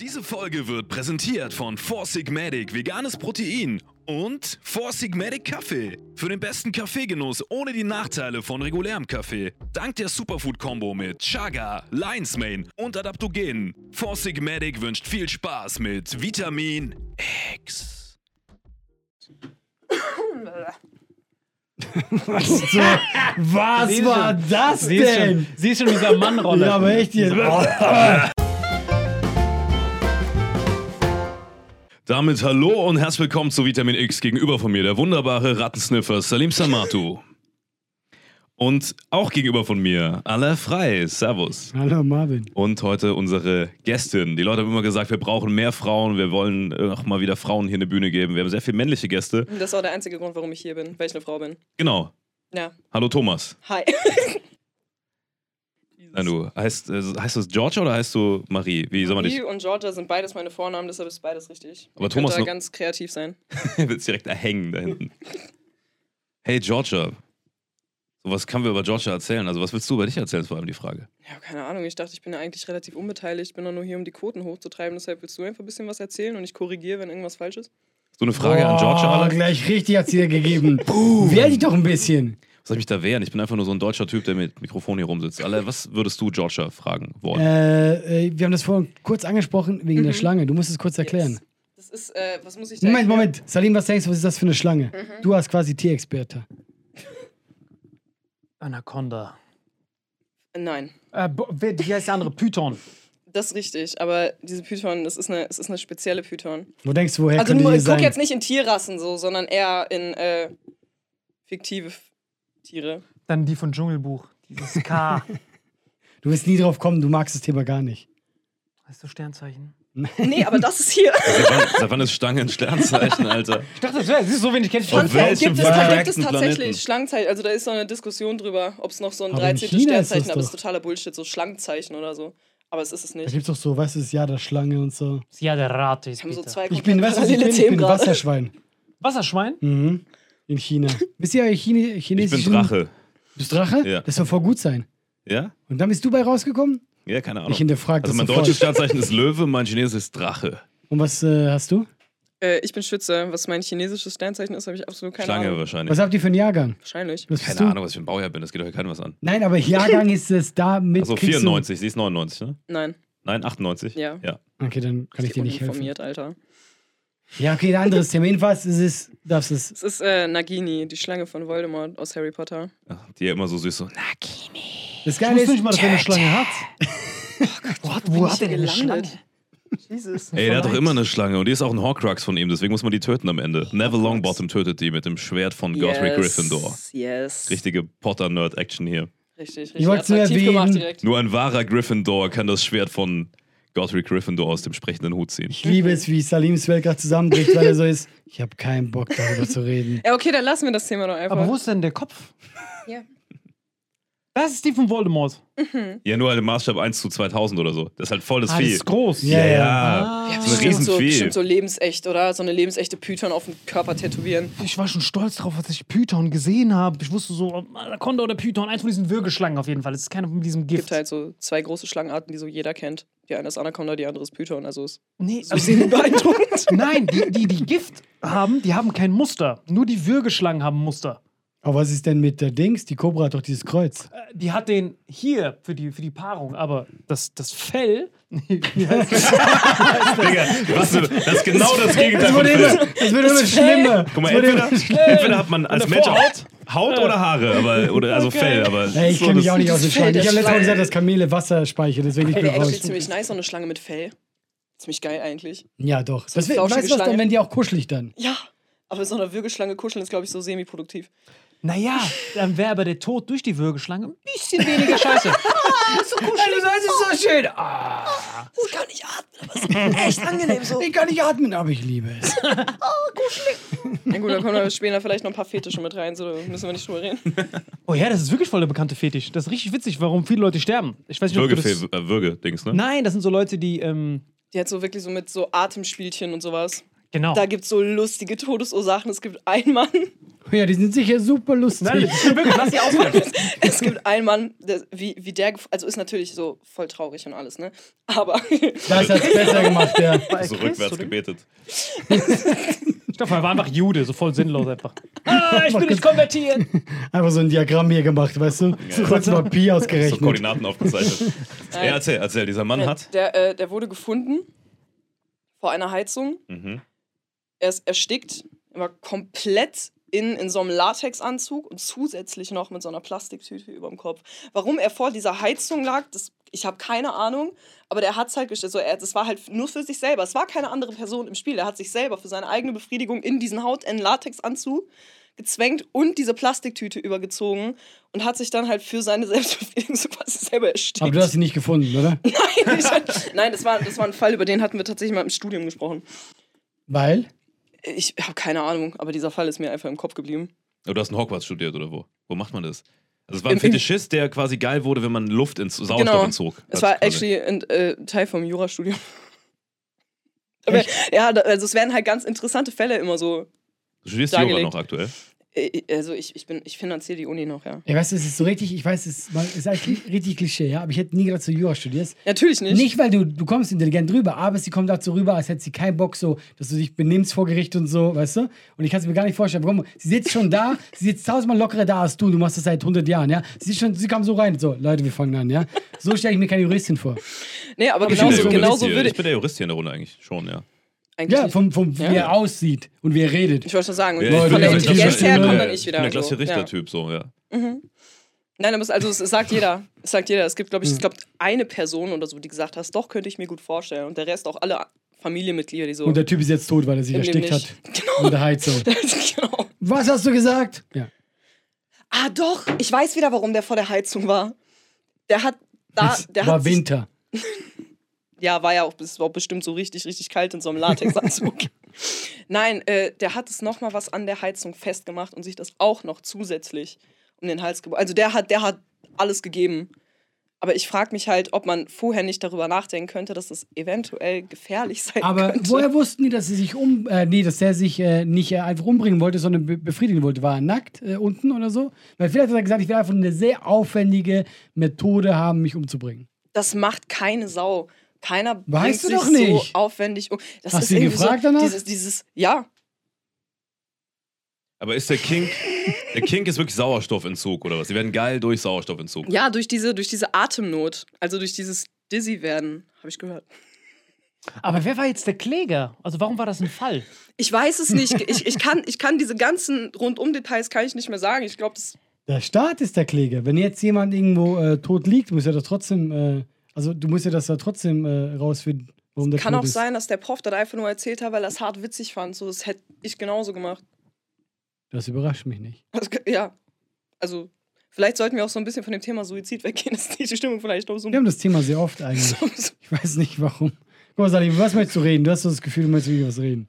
Diese Folge wird präsentiert von Four Sigmatic veganes Protein und Four Sigmatic Kaffee. Für den besten Kaffeegenuss ohne die Nachteile von regulärem Kaffee. Dank der Superfood-Kombo mit Chaga, Lion's Mane und Adaptogenen. Four Sigmatic wünscht viel Spaß mit Vitamin X. Was, so, was war schon, das sie ist denn? Schon, sie ist schon dieser Mannroller. Ja, aber echt jetzt. Damit hallo und herzlich willkommen zu Vitamin X. Gegenüber von mir der wunderbare Rattensniffer Salim Samatu. Und auch gegenüber von mir Allah Frei. Servus. Hallo Marvin. Und heute unsere Gästin. Die Leute haben immer gesagt, wir brauchen mehr Frauen, wir wollen äh, auch mal wieder Frauen hier eine Bühne geben. Wir haben sehr viele männliche Gäste. Das war der einzige Grund, warum ich hier bin, weil ich eine Frau bin. Genau. Ja. Hallo Thomas. Hi. Nein, du heißt, äh, heißt du Georgia oder heißt du Marie? Wie soll man dich? Marie und Georgia sind beides meine Vornamen, deshalb ist beides richtig. Aber Ihr Thomas da ganz kreativ sein. Willst direkt erhängen da hinten. Hey Georgia. So, was können wir über Georgia erzählen? Also, was willst du über dich erzählen, ist vor allem die Frage. Ja, keine Ahnung. Ich dachte, ich bin ja eigentlich relativ unbeteiligt. Ich bin doch nur hier, um die Quoten hochzutreiben. Deshalb willst du einfach ein bisschen was erzählen und ich korrigiere, wenn irgendwas falsch ist. Hast du eine Frage an Georgia, Boah, Alter? gleich richtig hat's dir gegeben. Wehr dich doch ein bisschen. Soll ich mich da wehren? Ich bin einfach nur so ein deutscher Typ, der mit Mikrofon hier rumsitzt. Alle, was würdest du Georgia fragen wollen? Äh, äh, wir haben das vorhin kurz angesprochen wegen der Schlange. Du musst es kurz erklären. Yes. Das ist, äh, was muss ich da Moment, erklären? Moment. Salim, was denkst du, was ist das für eine Schlange? Mhm. Du hast quasi Tierexperte. Anaconda. Nein. Äh, wie heißt der andere? Python. Das ist richtig, aber diese Python, das ist eine, es ist eine spezielle Python. Wo denkst du, woher Also könnte nur, die ich guck sein? jetzt nicht in Tierrassen so, sondern eher in äh, fiktive Tiere. Dann die von Dschungelbuch. Dieses K. Du wirst nie drauf kommen, du magst das Thema gar nicht. Weißt du Sternzeichen? Nee, aber das ist hier. Seit wann, seit wann ist Stange ein Sternzeichen, Alter? Ich dachte, das wäre so wenig kennt ich Auf schon. welchem gibt es, da gibt es tatsächlich Planeten? Schlangenzeichen. Also da ist so eine Diskussion drüber, ob es noch so ein Aber in 13. China ist das Sternzeichen, aber es ist totaler Bullshit, so Schlangenzeichen oder so. Aber es ist es Da nicht. gibt's doch so, weißt du, das Jahr der Schlange und so. Ja, der Rat ist Wir haben so zwei Ich bin, weißt du, ich bin? Ich bin. Wasserschwein. Wasserschwein? Mhm. In China. Wisst ihr, Chine, Ich chinesischen... bin Drache. Du bist Drache? Ja. Das soll voll gut sein. Ja? Und dann bist du bei rausgekommen? Ja, keine Ahnung. Ich hinterfrage Also das mein sofort. deutsches Sternzeichen ist Löwe, mein chinesisches ist Drache. Und was äh, hast du? Äh, ich bin Schütze. Was mein chinesisches Sternzeichen ist, habe ich absolut keine Schlange Ahnung. wahrscheinlich. Was habt ihr für einen Jahrgang? Wahrscheinlich. Was bist Keine du? Ahnung, was ich für ein Baujahr bin, das geht euch keinem was an. Nein, aber Jahrgang ist es da mit. Also kriegst du- 94, sie ist 99, ne? Nein. Nein, 98? Ja. Ja. Okay, dann kann ich dir nicht helfen. uninformiert, Alter. Ja, okay, ein anderes Thema. Jedenfalls ist es, darfst es. Es ist äh, Nagini, die Schlange von Voldemort aus Harry Potter. Ach, Die ja immer so süß so. Das Ich Geile ist, nicht mal, dass er eine Schlange hat. Wo hat, Wo hat er denn eine gelandet? Schlange? Jesus. Ey, der hat doch immer eine Schlange und die ist auch ein Horcrux von ihm, deswegen muss man die töten am Ende. Neville Longbottom tötet die mit dem Schwert von Godric Gryffindor. Yes. Richtige Potter-Nerd-Action hier. Richtig, richtig. Ich wollt's nur attraktiv erwähnen. Nur ein wahrer Gryffindor kann das Schwert von Godric Gryffindor aus dem sprechenden Hut ziehen. ich liebe es, wie Salims Welt gerade zusammenbricht, weil er so ist. Ich habe keinen Bock darüber zu reden. Ja, okay, dann lassen wir das Thema doch einfach. Aber wo ist denn der Kopf? Ja. Das ist die von Voldemort. Ja, nur halt im Maßstab 1 zu 2000 oder so. Das ist halt voll das Ah, das Vieh. ist groß. Ja, ja. Ah. So ein bestimmt so, Riesenvieh. bestimmt so lebensecht, oder? So eine lebensechte Python auf dem Körper tätowieren. Ich war schon stolz drauf, als ich Python gesehen habe. Ich wusste so, Anaconda oder Python, eins von diesen Würgeschlangen auf jeden Fall. Es ist keiner von diesem Es Gift. gibt halt so zwei große Schlangenarten, die so jeder kennt. Die eine ist Anaconda, die andere ist Python. Also ist nee, so semi-beeindruckend. Nein, die, die, die Gift haben, die haben kein Muster. Nur die Würgeschlangen haben Muster. Aber was ist denn mit der Dings? Die Cobra hat doch dieses Kreuz. Äh, Die hat den hier für die, für die Paarung, aber das, das Fell. Wie heißt das? Digga, was, du- das ist genau das Gegenteil Es von Film. es wird immer schlimmer. Guck mal, entweder, entweder hat man als Mensch Vorhaut? Haut oder Haare, aber, oder, also Fell, aber. Ey, ich so kenne mich das- auch nicht aus Schlangen. der Ich habe letztes Mal Schlange. gesagt, dass Kamele Wasser speichern, deswegen ich bin Ey, raus. ist ziemlich nice, so eine Schlange mit Fell. Ziemlich geil eigentlich. Ja, doch. Das wird, weißt du was, dann Schlange. werden die auch kuschelig dann. Ja, aber so eine Würgeschlange kuscheln ist, glaube ich, so semi-produktiv. Naja, dann wäre aber der Tod durch die Würgeschlange ein bisschen weniger scheiße. Das ist so schön. Das kann ich atmen, aber es ist echt angenehm so. Ich kann nicht atmen, aber ich liebe es. Na gut, dann kommen da später vielleicht noch ein paar Fetische mit rein, so müssen wir nicht drüber reden. Oh ja, das ist wirklich voll der bekannte Fetisch. Das ist richtig witzig, warum viele Leute sterben. Ich weiß nicht, ob das... Äh, Würge-Dings, ne? Nein, das sind so Leute, die, ähm, Die hat so wirklich so mit so Atemspielchen und sowas. Genau. Da gibt es so lustige Todesursachen. Es gibt einen Mann, Ja, die sind sicher super lustig. Nein, das ist wirklich, lass sie ausreden. es gibt einen Mann, der, wie, wie der, also ist natürlich so voll traurig und alles, ne? Aber Das hat's besser gemacht, ja. So rückwärts gebetet. Ich glaube, er war einfach Jude, so voll sinnlos einfach. Ah, ich bin nicht konvertiert. Einfach so ein Diagramm hier gemacht, weißt du? Kurz mal Pi So ausgerechnet. Koordinaten aufgezeichnet. ja, erzähl, erzähl. Dieser Mann hat. der, äh, der wurde gefunden vor einer Heizung. Mhm. Er ist erstickt, er war komplett in, in so einem Latexanzug und zusätzlich noch mit so einer Plastiktüte über dem Kopf. Warum er vor dieser Heizung lag, das ich habe keine Ahnung, aber der hat es halt gestellt. So, er, das war halt nur für sich selber. Es war keine andere Person im Spiel. Er hat sich selber für seine eigene Befriedigung in diesen Haut-Latex-Anzug gezwängt und diese Plastiktüte übergezogen und hat sich dann halt für seine Selbstbefriedigung so quasi selber erstickt. Aber du hast sie nicht gefunden, oder? Nein, ich, nein das, war, das war ein Fall, über den hatten wir tatsächlich mal im Studium gesprochen. Weil? Ich habe keine Ahnung, aber dieser Fall ist mir einfach im Kopf geblieben. Aber du hast in Hogwarts studiert oder wo? Wo macht man das? Also es war ein Im- Fetischist, der quasi geil wurde, wenn man Luft ins Sauerstoff Genau. entzog. Es war quasi. actually ein äh, Teil vom Jurastudium. Aber, ja, also es werden halt ganz interessante Fälle immer so. Du studierst dargelegt. noch aktuell. Äh, Also ich, ich bin, ich finanziere die Uni noch, ja. Ja, weißt du, es ist so richtig, ich weiß, es ist, eigentlich richtig Klischee, ja, aber ich hätte nie gedacht, dass du Jura studierst. Natürlich nicht. Nicht, weil du, du kommst intelligent rüber, aber sie kommt dazu rüber, als hätte sie keinen Bock, so, dass du dich benimmst vor Gericht und so, weißt du? Und ich kann es mir gar nicht vorstellen. Warum? Sie sitzt schon da, sie sitzt tausendmal lockerer da als du, du machst das seit 100 Jahren, ja? Sie, ist schon, sie kam so rein, so, Leute, wir fangen an, ja? So stelle ich mir keine Juristin vor. Nee, aber Ich genauso, genauso hier. würde ich bin der Jurist hier in der Runde eigentlich schon, ja. Eigentlich. Ja, vom, vom, Ja. wie er aussieht und wie er redet. ich wollte schon sagen, und Ja, von der Intelligenz her kommt ich Ich wieder. der ja. Richtertyp, so, ja. Nein, aber es, also es sagt jeder. Es sagt jeder. Es gibt, glaube ich, es gibt eine Person oder so, die gesagt hat, doch, könnte ich mir gut vorstellen. Und der Rest auch alle Familienmitglieder, die so. Und der Typ ist jetzt tot, weil er sich erstickt hat. nicht. Genau. In der Heizung. genau. Was hast du gesagt? Ja. Ah, doch. Ich weiß wieder, warum der vor der Heizung war. Der hat da. es Der war hat sich, Winter. Ja, war ja auch, es war bestimmt so richtig, richtig kalt in so einem Latexanzug. Nein, äh, der hat es nochmal was an der Heizung festgemacht und sich das auch noch zusätzlich um den Hals gebunden. Also der hat, der hat alles gegeben. Aber ich frage mich halt, ob man vorher nicht darüber nachdenken könnte, dass das eventuell gefährlich sein Aber könnte. woher wussten die, dass sie sich um, äh, nee, dass der sich äh, nicht äh, einfach umbringen wollte, sondern be befriedigen wollte? War er nackt äh, unten oder so? Weil vielleicht hat er gesagt, ich will einfach eine sehr aufwendige Methode haben, mich umzubringen. Das macht keine Sau. Keiner Weißt du bringt doch sich nicht. so aufwendig um. Das Hast ist du ihn gefragt so, danach? Dieses, dieses, ja, Aber ist der Kink, der Kink ist wirklich Sauerstoffentzug oder was? Die werden geil durch Sauerstoffentzug. ja, durch diese, durch diese Atemnot, also durch dieses Dizzy werden, habe ich gehört. Aber wer war jetzt der Kläger? Also warum war das ein Fall? Ich weiß es nicht. Ich, ich, kann, ich kann diese ganzen Rundum-Details kann ich nicht mehr sagen. Ich glaube, das. Der Staat ist der Kläger. Wenn jetzt jemand irgendwo äh, tot liegt, muss er das trotzdem, äh, also du musst ja das da trotzdem äh, rausfinden, warum der Kann auch ist. sein, dass der Prof das einfach nur erzählt hat, weil er es hart witzig fand. So, das hätte ich genauso gemacht. Das überrascht mich nicht. Das, ja. Also, vielleicht sollten wir auch so ein bisschen von dem Thema Suizid weggehen. Das ist die Stimmung vielleicht auch so Wir haben das Thema sehr oft eigentlich. so- so- Ich weiß nicht warum. Guck mal, Salim, was möchtest du reden? Du hast so das Gefühl, du möchtest über was reden.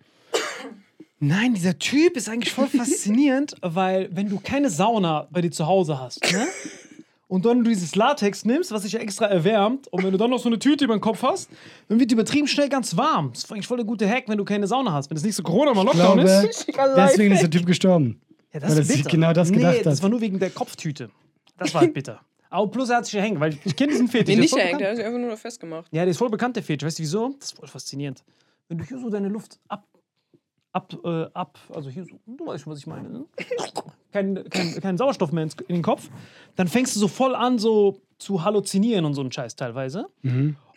Nein, dieser Typ ist eigentlich voll faszinierend, weil wenn du keine Sauna bei dir zu Hause hast, ne? Und dann du dieses Latex nimmst, was sich ja extra erwärmt, und wenn du dann noch so eine Tüte über den Kopf hast, dann wird die übertrieben schnell ganz warm. Das ist eigentlich voll der gute Hack, wenn du keine Sauna hast. Wenn das nicht so Corona mal Lockdown glaube, ist. deswegen ist der Typ gestorben. Ja, weil er sich bitter. genau das nee, gedacht das hat. war nur wegen der Kopftüte. Das war halt bitter. Aber plus er hat sich gehängt, weil ich kenne diesen Fetisch. Nee, der ist nicht voll hängt, der bekannt. hat sich einfach nur da festgemacht. Ja, der ist voll bekannt, der Fetisch. Weißt du wieso? Das ist voll faszinierend. Wenn du hier so deine Luft ab, ab, äh, ab, also hier so, du weißt schon, was ich meine, ne? Kein, kein, kein Sauerstoff mehr in den Kopf, dann fängst du so voll an, so zu halluzinieren und so einen Scheiß teilweise.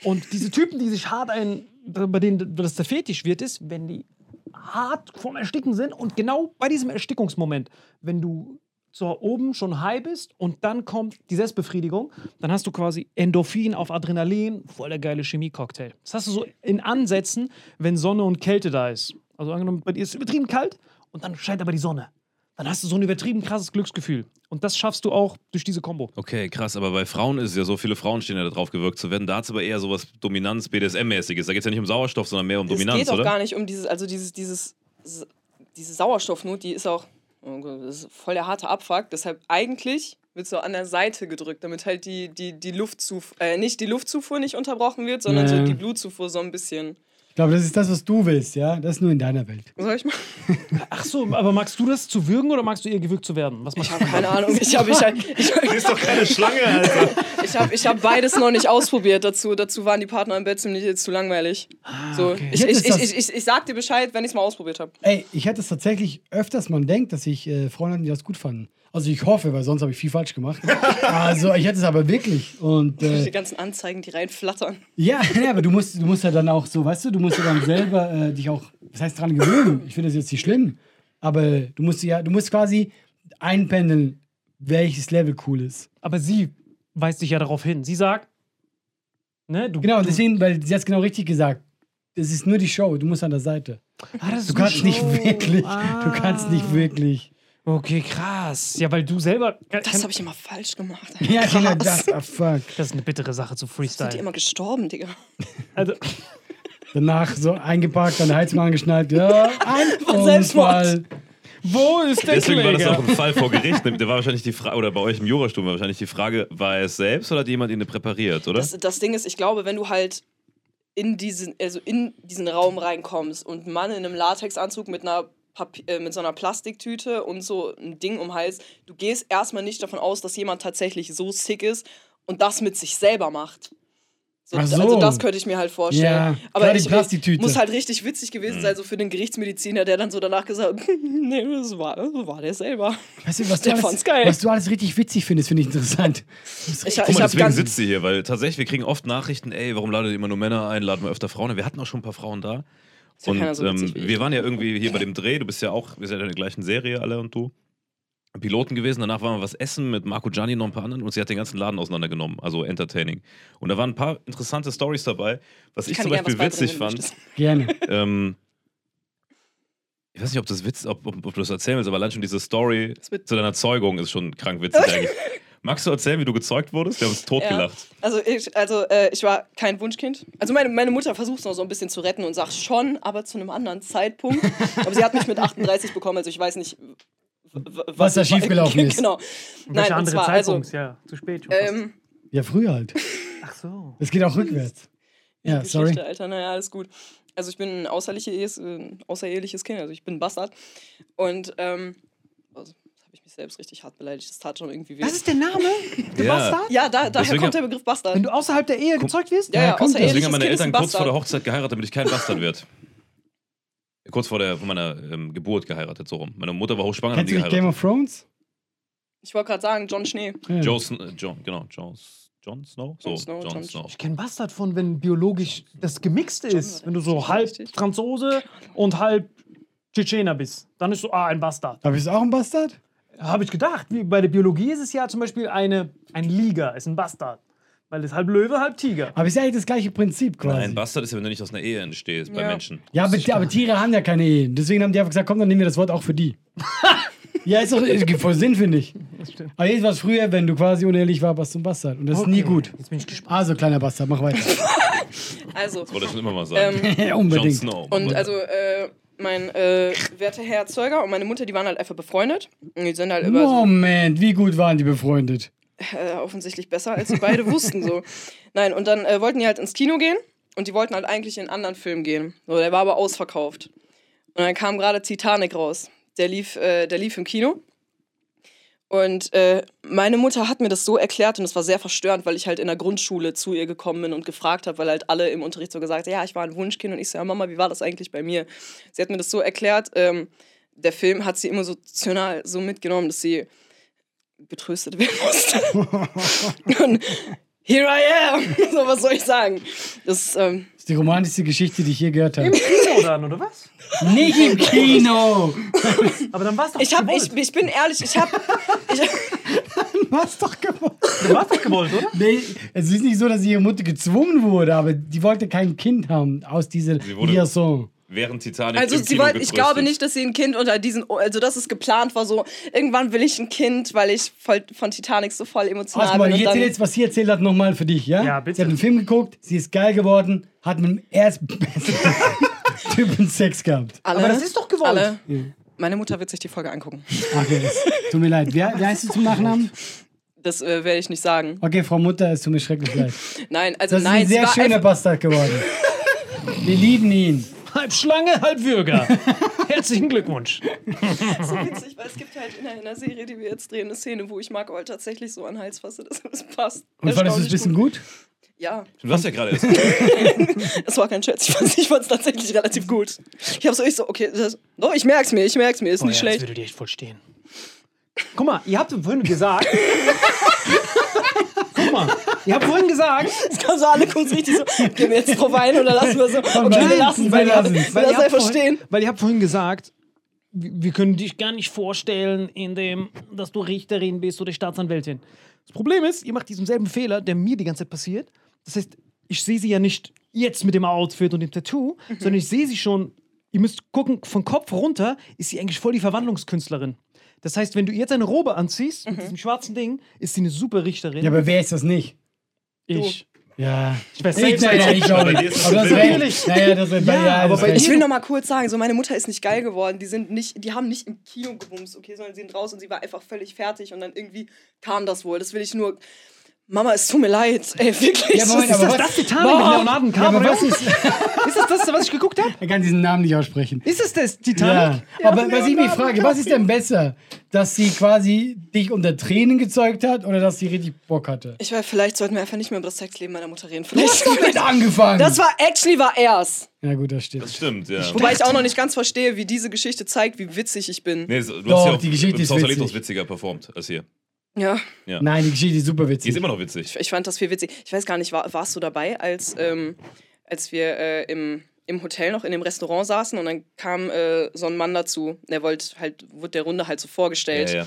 Und diese Typen, die sich hart ein, bei denen das der Fetisch wird, ist, wenn die hart vorm Ersticken sind und genau bei diesem Erstickungsmoment, wenn du so oben schon high bist und dann kommt die Selbstbefriedigung, dann hast du quasi Endorphin auf Adrenalin, voll der geile Chemie-Cocktail. Das hast du so in Ansätzen, wenn Sonne und Kälte da ist. Also angenommen, bei dir ist es übertrieben kalt und dann scheint aber die Sonne. Dann hast du so ein übertrieben krasses Glücksgefühl. Und das schaffst du auch durch diese Kombo. Okay, krass, aber bei Frauen ist es ja so, viele Frauen stehen ja darauf gewirkt zu werden. Da hat es aber eher sowas Dominanz, BDSM-mäßiges. Da geht es ja nicht um Sauerstoff, sondern mehr um Dominanz, es geht auch oder? gar nicht um dieses, also dieses, dieses, diese Sauerstoffnot, die ist auch, oh das ist voll der harte Abfuck. Deshalb eigentlich wird so an der Seite gedrückt, damit halt die, die, die Luftzufuhr, äh, nicht die Luftzufuhr nicht unterbrochen wird, sondern Nee. so die Blutzufuhr so ein bisschen. Ich glaube, das ist das, was du willst, ja? Das ist nur in deiner Welt. Was soll ich mal? Ach so, aber magst du das zu würgen oder magst du eher gewürgt zu werden? Was machst du? Keine Ahnung. Ich habe ich, ich, ist doch keine Schlange, Alter. ich hab, ich hab beides noch nicht ausprobiert. Dazu, dazu waren die Partner im Bett ziemlich zu langweilig. so, okay. ich, ich, ich, ich, ich, ich sag dir Bescheid, wenn ich es mal ausprobiert habe. Ey, ich hätte es tatsächlich öfters man denkt, dass ich äh, Frauen hatte, die das gut fanden. Also ich hoffe, weil sonst habe ich viel falsch gemacht. also ich hätte es aber wirklich. Und Die äh, ganzen Anzeigen, die reinflattern. ja, ja, aber du musst, du musst ja dann auch so, weißt du, du musst ja dann selber äh, dich auch, was heißt dran gewöhnen? Ich finde das jetzt nicht schlimm. Aber du musst ja, du musst quasi einpendeln, welches Level cool ist. Aber sie weist dich ja darauf hin. Sie sagt, Ne? Du, Genau, deswegen, weil sie hat es genau richtig gesagt. Das ist nur die Show, du musst an der Seite. Ah, das ist Du kannst nicht Show. wirklich, Ah. du kannst nicht wirklich. Okay, krass. Ja, weil du selber. Das habe ich immer falsch gemacht. Ja, genau, das, ah, fuck. Das ist eine bittere Sache zu Sind die Freestyle. immer gestorben, Digga? Also, Danach so eingeparkt, an der Heizung angeschnallt. Ja, ein Von Selbstmord. Unfall. wo ist der Deswegen war das Kläger? auch ein Fall vor Gericht. Da war wahrscheinlich die Frage, oder bei euch im Jurastudium war wahrscheinlich die Frage, war er es selbst oder hat jemand ihn präpariert, oder? Das, das Ding ist, ich glaube, wenn du halt in diesen, also in diesen Raum reinkommst und ein Mann in einem Latexanzug mit einer Papi äh, mit so einer Plastiktüte und so ein Ding um den Hals, du gehst erstmal nicht davon aus, dass jemand tatsächlich so sick ist und das mit sich selber macht. So, Ach so. Also das könnte ich mir halt vorstellen. Ja, Aber klar, die ich, Plastiktüte. muss halt richtig witzig gewesen sein, so für den Gerichtsmediziner, der dann so danach gesagt hat, nee, das war, das war der selber. Weißt du, was du, Der alles, fand's geil. was du alles richtig witzig findest, finde ich interessant. Ich, Guck ich mal, habe deswegen sitzt sie hier, weil tatsächlich, wir kriegen oft Nachrichten, ey, warum ladet ihr immer nur Männer ein, laden wir öfter Frauen ein. Wir hatten auch schon ein paar Frauen da. Ja Und so ähm, ich. wir waren ja irgendwie hier bei dem Dreh, du bist ja auch, wir sind ja in der gleichen Serie, alle und du. Piloten gewesen, danach waren wir was essen mit Marco Gianni und noch ein paar anderen und sie hat den ganzen Laden auseinandergenommen, also entertaining. Und da waren ein paar interessante Stories dabei, was ich, kann zum Beispiel witzig fand. Gerne. Ähm, ich weiß nicht, ob das Witz, ob, ob, ob du das erzählen willst, aber allein schon diese Story zu deiner Zeugung ist schon krank witzig eigentlich. Magst du erzählen, wie du gezeugt wurdest? Wir haben uns totgelacht. Also ich, also, äh, ich war kein Wunschkind. Also meine, meine Mutter versucht es noch so ein bisschen zu retten und sagt schon, aber zu einem anderen Zeitpunkt. aber sie hat mich mit 38 bekommen, also ich weiß nicht, w- w- Was da schiefgelaufen ist. Genau. Welcher Nein, und andere zwar, also, Zeitpunkt? ja, zu spät schon. ähm, Ja, früher halt. Ach so. Es geht auch rückwärts. Ja, Geschichte, sorry. Alter, naja, alles gut. Also ich bin ein außereheliches, äh, ein außereheliches Kind, also ich bin ein Bastard. Und, ähm, also, habe ich mich selbst richtig hart beleidigt, das tat schon irgendwie weh. Das ist der Name? Der Ja. Bastard? ja, da, daher Deswegen kommt der Begriff Bastard. Wenn du außerhalb der Ehe gezeugt wirst? ja, ja, das. Deswegen haben meine Kind Eltern kurz vor der. Hochzeit geheiratet, damit ich kein Bastard werde. Kurz vor, der, vor meiner ähm, Geburt geheiratet, so rum. Meine Mutter war hochschwanger Kennst die du nicht Game of Thrones? Ich wollte gerade sagen, John Schnee. Ja. Joe Sn äh, John, genau, John, John Snow? So, Jon Snow, Jon Snow. Ich kenne Bastard von, wenn biologisch das gemixt ist. Wenn du so halb? Franzose und halb Tschetschener bist. Dann ist so, ah, ein Bastard. Aber ist auch ein Bastard? Habe ich gedacht. Wie bei der Biologie ist es ja zum Beispiel eine, ein Liga, ist ein Bastard. Weil es halb Löwe, halb Tiger. Aber ist ja eigentlich das gleiche Prinzip quasi. Nein, Bastard ist ja, wenn du nicht aus einer Ehe entstehst, bei Ja. Menschen. ja, aber, aber Tiere haben ja keine Ehe. Deswegen haben die einfach gesagt, komm, dann nehmen wir das Wort auch für die. ja, ist doch, es gibt voll Sinn, finde ich. Aber jetzt war es früher, wenn du quasi unehrlich war, warst du ein Bastard. Und das ist nie gut. Jetzt bin ich gespannt. Also, kleiner Bastard, mach weiter. Also, Das wollte ich schon immer mal sagen. ähm, ja, Jon unbedingt. Snow. Und also, äh, mein äh, werter Herr Zeuger und meine Mutter, die waren halt einfach befreundet. Und die sind halt über so, Moment, wie gut waren die befreundet? äh, offensichtlich besser, als sie beide wussten. So. Nein, und dann äh, wollten die halt ins Kino gehen und die wollten halt eigentlich in einen anderen Film gehen. So, der war aber ausverkauft. Und dann kam gerade Titanic raus. Der lief, äh, der lief im Kino. Und äh, meine Mutter hat mir das so erklärt und es war sehr verstörend, weil ich halt in der Grundschule zu ihr gekommen bin und gefragt habe, weil halt alle im Unterricht so gesagt haben, ja, ich war ein Wunschkind und ich so, ja Mama, wie war das eigentlich bei mir? Sie hat mir das so erklärt, ähm, der Film hat sie emotional so mitgenommen, dass sie getröstet werden musste. und here I am! so, was soll ich sagen? Das, ähm, Das ist die romantischste Geschichte, die ich je gehört habe. Kino dann, oder was? Nicht im Kino! Aber dann war's doch ich, hab, gewollt. ich, ich bin ehrlich, ich habe ich, Du hast doch gewollt. Du warst doch gewollt, oder? Nee, es ist nicht so, dass ihre Mutter gezwungen wurde, aber die wollte kein Kind haben aus dieser Sie wurde- Liaison. Während Titanic Also im sie wollte, ich glaube nicht, dass sie ein Kind unter diesen, also dass es geplant war, so irgendwann will ich ein Kind, weil ich voll, von Titanic so voll emotional Warte mal, bin. ich erzähle jetzt, was sie erzählt hat, nochmal für dich, ja? Ja, bitte. Sie hat einen Film geguckt, sie ist geil geworden, hat mit dem erstbesten Typen Sex gehabt. alle, Aber das ist doch gewollt. Alle, meine Mutter wird sich die Folge angucken. Okay, es tut mir leid. Wer, wer heißt du zum Nachnamen? Das äh, werde ich nicht sagen. Okay, Frau Mutter, es tut mir schrecklich leid. Nein, also Das ist nein, ein sie sehr schöner Bastard geworden. Wir lieben ihn. Halb Schlange, halb Würger. Herzlichen Glückwunsch. so witzig, weil es gibt halt in der, in der Serie, die wir jetzt drehen, eine Szene, wo ich Marco halt tatsächlich so an den Hals fasse, dass es passt. Und fandest du es ein bisschen gut? Ja, Du hast ja gerade es war kein Scherz. Ich fand ich fand's tatsächlich relativ gut. Ich habe so, ich so, okay, das, oh, ich merk's mir, ich merk's mir, ist nicht Jetzt schlecht. würde dir echt voll stehen. Guck mal, ihr habt vorhin gesagt. Guck mal, ihr habt vorhin gesagt, Es kam so alle so richtig so, gehen wir jetzt drauf ein oder lassen wir so. Okay, nein, wir lassen es wir einfach. vorhin, stehen. weil ihr habt vorhin gesagt, wir können dich gar nicht vorstellen, in dem, dass du Richterin bist oder Staatsanwältin. Das Problem ist, ihr macht diesen selben Fehler, der mir die ganze Zeit passiert. Das heißt, ich sehe sie ja nicht jetzt mit dem Outfit und dem Tattoo, sondern ich sehe sie schon, ihr müsst gucken, von Kopf runter ist sie eigentlich voll die Verwandlungskünstlerin. Das heißt, wenn du ihr jetzt eine Robe anziehst, mit diesem schwarzen Ding, ist sie eine super Richterin. Ja, aber wer ist das nicht? ich. Ja. Ich weiß Ich, nein, nein, ich glaube nicht. Aber das Natürlich. Naja, das Ja, ja, aber bei. Ich will noch mal kurz sagen, so meine Mutter ist nicht geil geworden. Die sind nicht, die haben nicht im Kino gebumst, okay, sondern sie sind raus und sie war einfach völlig fertig und dann irgendwie kam das wohl. Das will ich nur. Mama, es tut mir leid, ey, wirklich. Ja, Moment, Ist aber das was- das Titanic mit Leonardo Ja, aber DiCaprio? was ist. ist das das, was ich geguckt habe? Er kann diesen Namen nicht aussprechen. Ist es das Ja. Titanic? Aber was ich mich frage, was ist denn besser? Dass sie quasi dich unter Tränen gezeugt hat oder dass sie richtig Bock hatte? Ich weiß, vielleicht sollten wir einfach nicht mehr über das Sexleben meiner Mutter reden. Du hast Vielleicht. damit angefangen. Das war, actually war er's. ja, gut, das stimmt. Das stimmt, ja. Wobei ich auch noch nicht ganz verstehe, wie diese Geschichte zeigt, wie witzig ich bin. Nee, du Doch, hast ja auch die Geschichte im ist Sausalito witzig. witziger performt als hier. Ja, Nein, die Geschichte ist super Die witzig. ist immer noch witzig. ich fand das viel witzig. Ich weiß gar nicht, war, warst du dabei, als, ähm, als wir äh, im, im Hotel noch in dem Restaurant saßen und dann kam äh, so ein Mann dazu. Der wollte halt, wurde der Runde halt so vorgestellt. Ja, ja.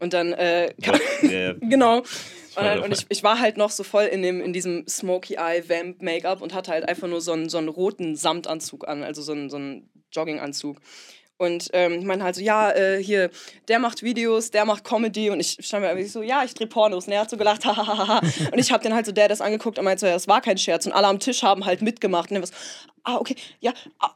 Und dann äh, Ja, ja, ja. Genau. Und, dann, und ich, ich war halt noch so voll in, dem, in diesem Smoky Eye Vamp Make-up und hatte halt einfach nur so einen, so einen roten Samtanzug an, also so einen, so einen Jogginganzug. Und ähm, ich meine halt so, ja, äh, hier, der macht Videos, der macht Comedy und ich stand mir irgendwie so, ja, ich drehe Pornos. Und er hat so gelacht, hahaha. und ich habe den halt so, der das angeguckt und meinte so, ja, das war kein Scherz. Und alle am Tisch haben halt mitgemacht. Und er war so, ah, okay, ja,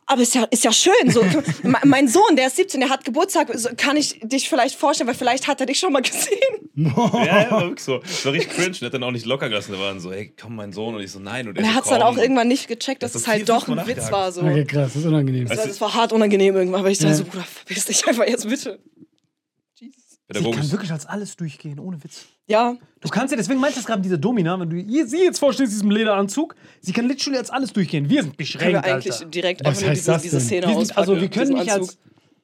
aber ist ja, ist ja schön. So, Me- mein Sohn, der ist 17, der hat Geburtstag, so, kann ich dich vielleicht vorstellen, weil vielleicht hat er dich schon mal gesehen. Ja, ja, war wirklich so. Das war richtig cringe. Der hat dann auch nicht locker gelassen. Der war dann so, hey, komm, mein Sohn. Und ich so, nein. Und, Und er hat es dann auch irgendwann nicht gecheckt, dass Das es halt doch ein Witz war. So. Okay, krass, das ist unangenehm. Das, war, das war hart unangenehm irgendwann, weil ich dachte Ja. so, Bruder, verpiss dich einfach jetzt bitte. Pädagogisch. kann wirklich als alles durchgehen, ohne Witz. Ja, Du kannst ja, deswegen meinte ich das gerade mit dieser Domina, wenn du ihr, sie jetzt vorstellst, diesem Lederanzug, sie kann literally als alles durchgehen. Wir sind können beschränkt, wir eigentlich Alter. direkt Was einfach nur heißt diese, das diese denn? Szene Wir sind, also wir können nicht als...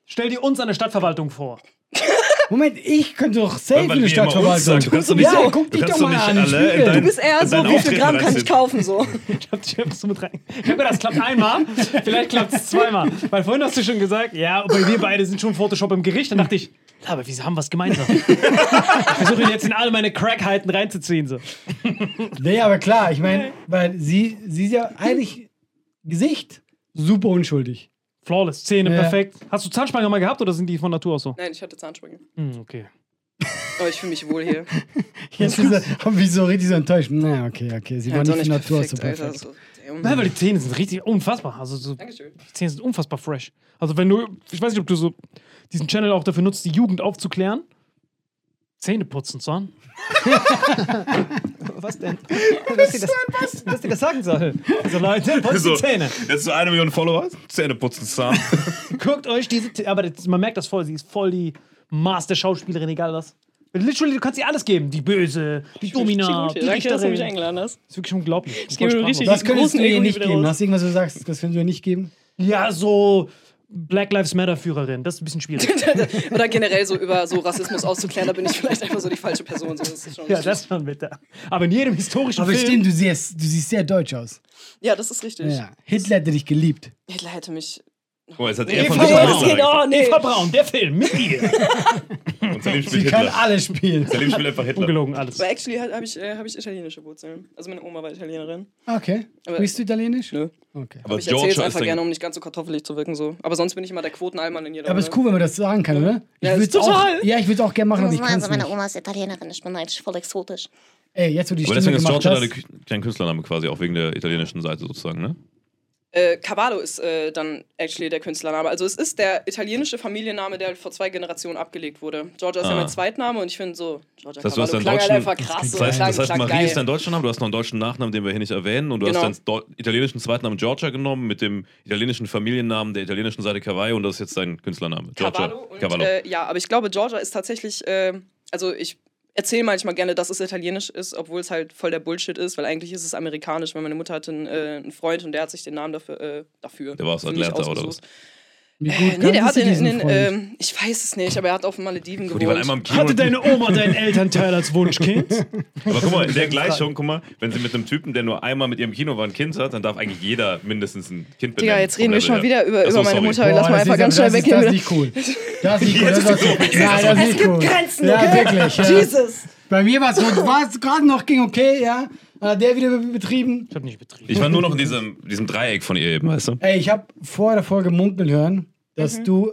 Stell dir uns eine Stadtverwaltung vor. Moment, ich könnte doch safe eine Stadtverwaltung. sagen, Du kannst doch nicht, ja, so, guck dich doch mal nicht an. dein, Du bist eher so, wie viel Gramm kann ich kaufen? So. Ich hab dich einfach so mit rein. Ich hab das klappt einmal, vielleicht klappt es zweimal. Weil vorhin hast du schon gesagt, ja, aber wir beide sind schon Photoshop im Gericht. Dann dachte ich, ja, aber wir haben was gemeinsam. Ich versuche ihn jetzt in alle meine Crackheiten reinzuziehen. So. Nee, aber klar, ich meine, weil sie, sie ist ja eigentlich Gesicht super unschuldig. Flawless, Zähne, Ja. perfekt. Hast du Zahnspange mal gehabt oder sind die von Natur aus so? Nein, ich hatte Zahnspange. Hm, okay. Aber ich fühle mich wohl hier. Jetzt ist er, ich so richtig so enttäuscht. Na, okay, okay. Sie war doch nicht von Natur aus so perfekt. Alter. So. Ja, weil die Zähne sind richtig unfassbar. Also so, Dankeschön. die Zähne sind unfassbar fresh. Also wenn du, ich weiß nicht, ob du so diesen Channel auch dafür nutzt, die Jugend aufzuklären. Zähne putzen, Son. was denn? Was dir das, was dir das sagen soll. Also Leute, putzt So, die Zähne. Jetzt so eine Million Follower, Zähne putzen zusammen. Guckt euch diese, Zähne- aber das, man merkt das voll, sie ist voll die Master-Schauspielerin, egal was. Literally, du kannst ihr alles geben. Die Böse, die Domina, die. Danke, dass du mich eingeladen hast. Das ist wirklich unglaublich. Ich gebe richtig-. Was könntest großen du ihr nicht geben? raus. Hast du irgendwas, du sagst, das könntest du ihr nicht geben? Ja, so Black Lives Matter-Führerin. Das ist ein bisschen schwierig. Oder generell so über so Rassismus auszuklären, da bin ich vielleicht einfach so die falsche Person. So, das ist schon ja, das schon bitte. Aber in jedem historischen Aber Film. stimmt, du siehst, du siehst sehr deutsch aus. ja, das ist richtig. Ja. Hitler hätte dich geliebt. Hitler hätte mich. Mal, jetzt hat Nee, er von jetzt Hitler genau, nee. Eva Braun, der Film mit ihr. Und Salim Sie spielt kann Hitler. alles spielen. Salim spielt einfach Hitler. Ungelogen alles. Aber actually habe ich, äh, hab ich italienische Wurzeln. Also meine Oma war Italienerin. Okay. Aber- Bist du italienisch? Nö. Okay. Aber ich erzähle es einfach gerne, um nicht ganz so kartoffelig zu wirken. So. Aber sonst bin ich immer der Quotenallmann in jeder Aber es ist cool, wenn man das sagen kann, oder? Ich Ja, ist würd's auch, total. ja, ich würde es auch gerne machen, aber ich kann Also es meine nicht. Oma ist Italienerin, ich bin eigentlich voll exotisch. Ey, jetzt wo die Aber Stimme deswegen ist gemacht Georgia hast. dein Künstlername quasi, auch wegen der italienischen Seite sozusagen, ne? Äh, Cavallo ist äh, dann actually der Künstlername. Also es ist der italienische Familienname, der vor zwei Generationen abgelegt wurde. Georgia ist ja Ah. mein Zweitname und ich finde so, Georgia Das heißt, Cavallo klang halt einfach krass. Das heißt, klang, das heißt klang Marie geil. ist dein deutscher Name, du hast noch einen deutschen Nachnamen, den wir hier nicht erwähnen. Und du Genau. hast deinen italienischen Zweitnamen Georgia genommen mit dem italienischen Familiennamen der italienischen Seite Cavallo und das ist jetzt dein Künstlername. Georgia Cavallo. Und, Cavallo. Äh, ja, aber ich glaube, Georgia ist tatsächlich, äh, also ich erzähle manchmal gerne, dass es italienisch ist, obwohl es halt voll der Bullshit ist, weil eigentlich ist es amerikanisch, weil meine Mutter hatte einen, äh, einen Freund und der hat sich den Namen dafür, äh, dafür Der war aus Atlanta, oder ausgesucht. Wie gut Äh, nee, der hat in, Freund? ähm, ich weiß es nicht, aber er hat auf den Malediven So, die waren gewohnt. einmal im Kino. Hatte deine Oma deinen Elternteil als Wunschkind? Aber guck mal, in der Gleichung, guck mal, wenn sie mit einem Typen, der nur einmal mit ihrem Kino war, ein Kind hat, dann darf eigentlich jeder mindestens ein Kind benennen. Digga, jetzt reden wir schon Level wieder über, über meine. Mutter. Boah, Lass mal das einfach ist, ganz schnell weggehen. Das ist cool. Das ist nicht cool. Es cool. Grenzen, Ja, okay? wirklich. Ja. Jesus. Bei mir war es so, war es gerade noch ging okay, ja. Dann hat der wieder be- betrieben. Ich habe nicht betrieben. Ich war nur noch in diesem, diesem Dreieck von ihr eben, weißt du? Ey, ich habe vor der Folge munkeln hören, dass Mhm. du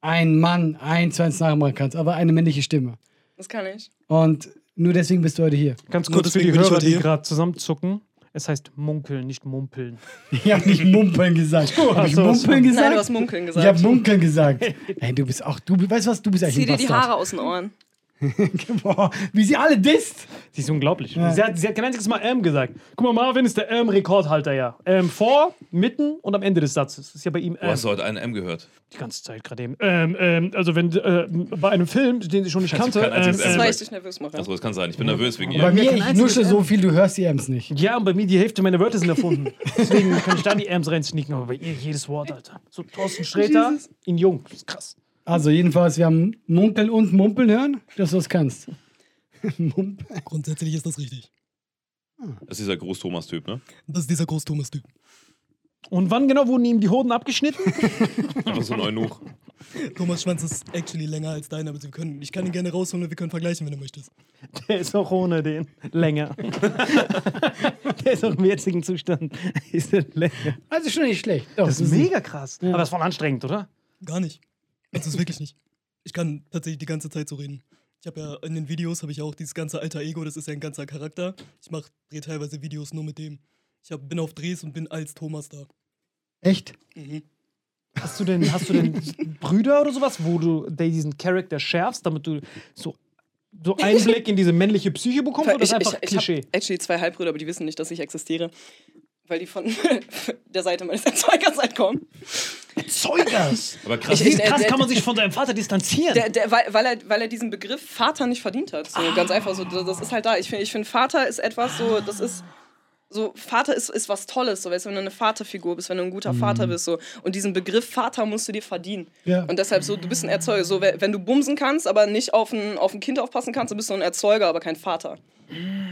ein Mann eins zu eins nachmachen kannst, aber eine männliche Stimme. Das kann ich. Und nur deswegen bist du heute hier. Ganz kurz für die ich Hörer, heute die hier. gerade zusammenzucken. Es heißt munkeln, nicht mumpeln. Ich habe nicht mumpeln gesagt. Hab ich mumpeln gesagt? Nein, du hast munkeln ich gesagt. habe munkeln gesagt. Ey, du bist auch, du, weißt du was, du bist eigentlich Zieh ein dir die. Haare aus den Ohren. Boah, wie sie alle disst. Sie ist unglaublich. Sie, hat, sie hat kein einziges Mal ähm gesagt. Guck mal, Marvin ist der ähm-Rekordhalter, ja. Ähm vor, mitten und am Ende des Satzes. Das ist ja bei ihm Wo ähm. hast du heute einen M gehört? Die ganze Zeit gerade eben. Ähm, ähm, also wenn äh, bei einem Film, den sie schon nicht kannte. kein ähm, M. Das war ich dich nervös mache. Achso, das kann sein. Ich bin nervös wegen Bei ihr. mir, kein ich nuschel so M. viel, du hörst die Ems nicht. ja, und bei mir die Hälfte meiner Wörter sind erfunden. Deswegen kann ich da die Ems reinsneaken, aber bei ihr jedes Wort, Alter. So Thorsten Sträter in Jung. Das ist krass. Also jedenfalls, wir haben munkeln und mumpeln hören, dass du das kannst. Mumpeln. Grundsätzlich ist das richtig. Das ist dieser Groß-Thomas-Typ, ne? Das ist dieser Groß-Thomas-Typ. Und wann genau wurden ihm die Hoden abgeschnitten? Einfach so ein Eunuch. Thomas Schwanz ist actually länger als deiner, aber wir können, ich kann ihn gerne rausholen und wir können vergleichen, wenn du möchtest. Der ist auch ohne den länger. Der ist auch im jetzigen Zustand. Ist der länger. Also schon nicht schlecht. Doch, Das ist mega krass. Aber das ist voll anstrengend, oder? Gar nicht. Das ist wirklich nicht. Ich kann tatsächlich die ganze Zeit so reden. Ich habe ja in den Videos habe ich auch dieses ganze alter Ego, das ist ja ein ganzer Charakter. Ich mache drehe teilweise Videos nur mit dem. Ich hab, bin auf Drehs und bin als Thomas da. Echt? Mhm. Hast du denn, hast du denn Brüder oder sowas, wo du diesen Charakter schärfst, damit du so, so Einblick in diese männliche Psyche bekommst? Oder ist Ich, das einfach ich, ich Klischee? habe actually zwei Halbbrüder, aber die wissen nicht, dass ich existiere. Weil die von der Seite meines Erzeugers halt kommen. Zeugers! Aber krass. Ich- ich- krass der- kann man sich von seinem Vater distanzieren? Der, der, weil, weil, er, weil er diesen Begriff Vater nicht verdient hat. So, Ganz einfach so. Das ist halt da. Ich finde, ich find, Vater ist etwas so, das ist. So, Vater ist, ist was Tolles, so, weißt du, wenn du eine Vaterfigur bist, wenn du ein guter Vater bist, so. Und diesen Begriff Vater musst du dir verdienen. Ja. Und deshalb so, du bist ein Erzeuger. So, wenn du bumsen kannst, aber nicht auf ein, auf ein Kind aufpassen kannst, dann bist du ein Erzeuger, aber kein Vater.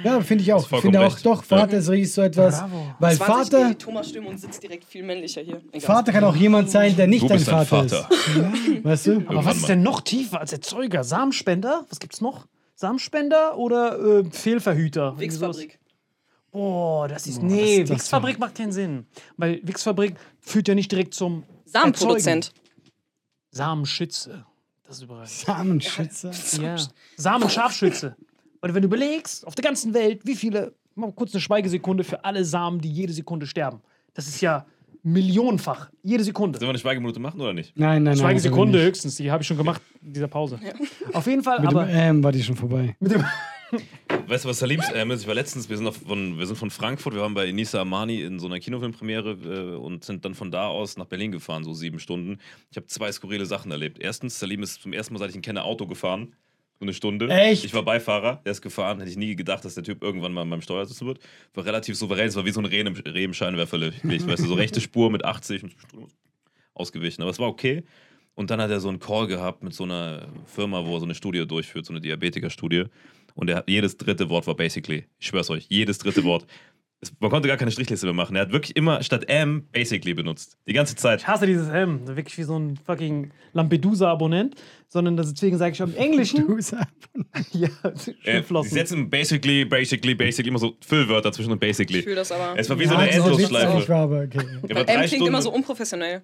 Ja, finde ich auch. Ich finde auch, doch, Vater ist richtig so etwas. Bravo. Weil 20 Vater, die Thomas Stimme und sitzt direkt viel männlicher hier. Egal. Vater kann auch jemand sein, der nicht Du dein Vater, Vater. ist. Weißt du? Aber was ist denn noch tiefer als Erzeuger? Samenspender? Was gibt's noch? Samenspender oder äh, Fehlverhüter? Wichsfabrik. Boah, das ist. Nee, das- das macht keinen Sinn. Weil Wichsfabrik führt ja nicht direkt zum Samenproduzent. Erzeugen. Samenschütze. Das ist überall. Samenschützer. Ja. Samenscharfschütze. Weil wenn du überlegst, auf der ganzen Welt, wie viele, mal kurz eine Schweigesekunde für alle Samen, die jede Sekunde sterben. Das ist ja millionenfach. Jede Sekunde. Sollen wir eine Schweigeminute machen oder nicht? Nein, nein, nein. Schweigesekunde höchstens, die habe ich schon gemacht in dieser Pause. Auf jeden Fall, Mit dem aber. Ähm war die schon vorbei. Weißt du, was Salims ist? Ich war letztens, wir sind, von, wir sind von Frankfurt, wir waren bei Nisa Amani in so einer Kinofilmpremiere äh, und sind dann von da aus nach Berlin gefahren, so sieben Stunden. Ich habe zwei skurrile Sachen erlebt. Erstens, Salim ist zum ersten Mal, seit ich ihn kenne, Auto gefahren. So eine Stunde. Echt? Ich war Beifahrer, der ist gefahren. Hätte ich nie gedacht, dass der Typ irgendwann mal beim Steuer sitzen wird. War relativ souverän, es war wie so ein Reh im, Reh im Scheinwerferlicht. Weißt du, so rechte Spur mit 80 und ausgewichen. Aber es war okay. Und dann hat er so einen Call gehabt mit so einer Firma, wo er so eine Studie durchführt, so eine Diabetiker-Studie. Und er hat, jedes dritte Wort war basically. Ich schwör's euch, jedes dritte Wort. Es, man konnte gar keine Strichliste mehr machen. Er hat wirklich immer statt M basically benutzt. Die ganze Zeit. Ich hasse dieses M, wirklich wie so ein fucking Lampedusa-Abonnent, sondern deswegen sage ich im Englischen. Du sagst- ja, Äh, sie setzen basically, basically, basically immer so Füllwörter zwischen und basically. Ich fühle das aber. Es war wie so Ja, eine so witzig Endlosschleife. okay. M klingt Stunden, immer so unprofessionell.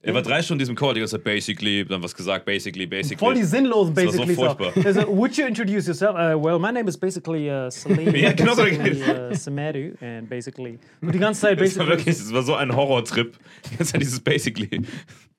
Er war drei Stunden in diesem Call, die ganze basically, dann was gesagt, basically, basically. Voll die sinnlosen Das war so basically furchtbar. Also, would you introduce yourself? Uh, well, my name is basically uh, Salim. Ja, genau so basically, uh, and basically. Und die ganze Zeit Das war basically. wirklich, das war so ein Horrortrip. Die ganze Zeit dieses basically.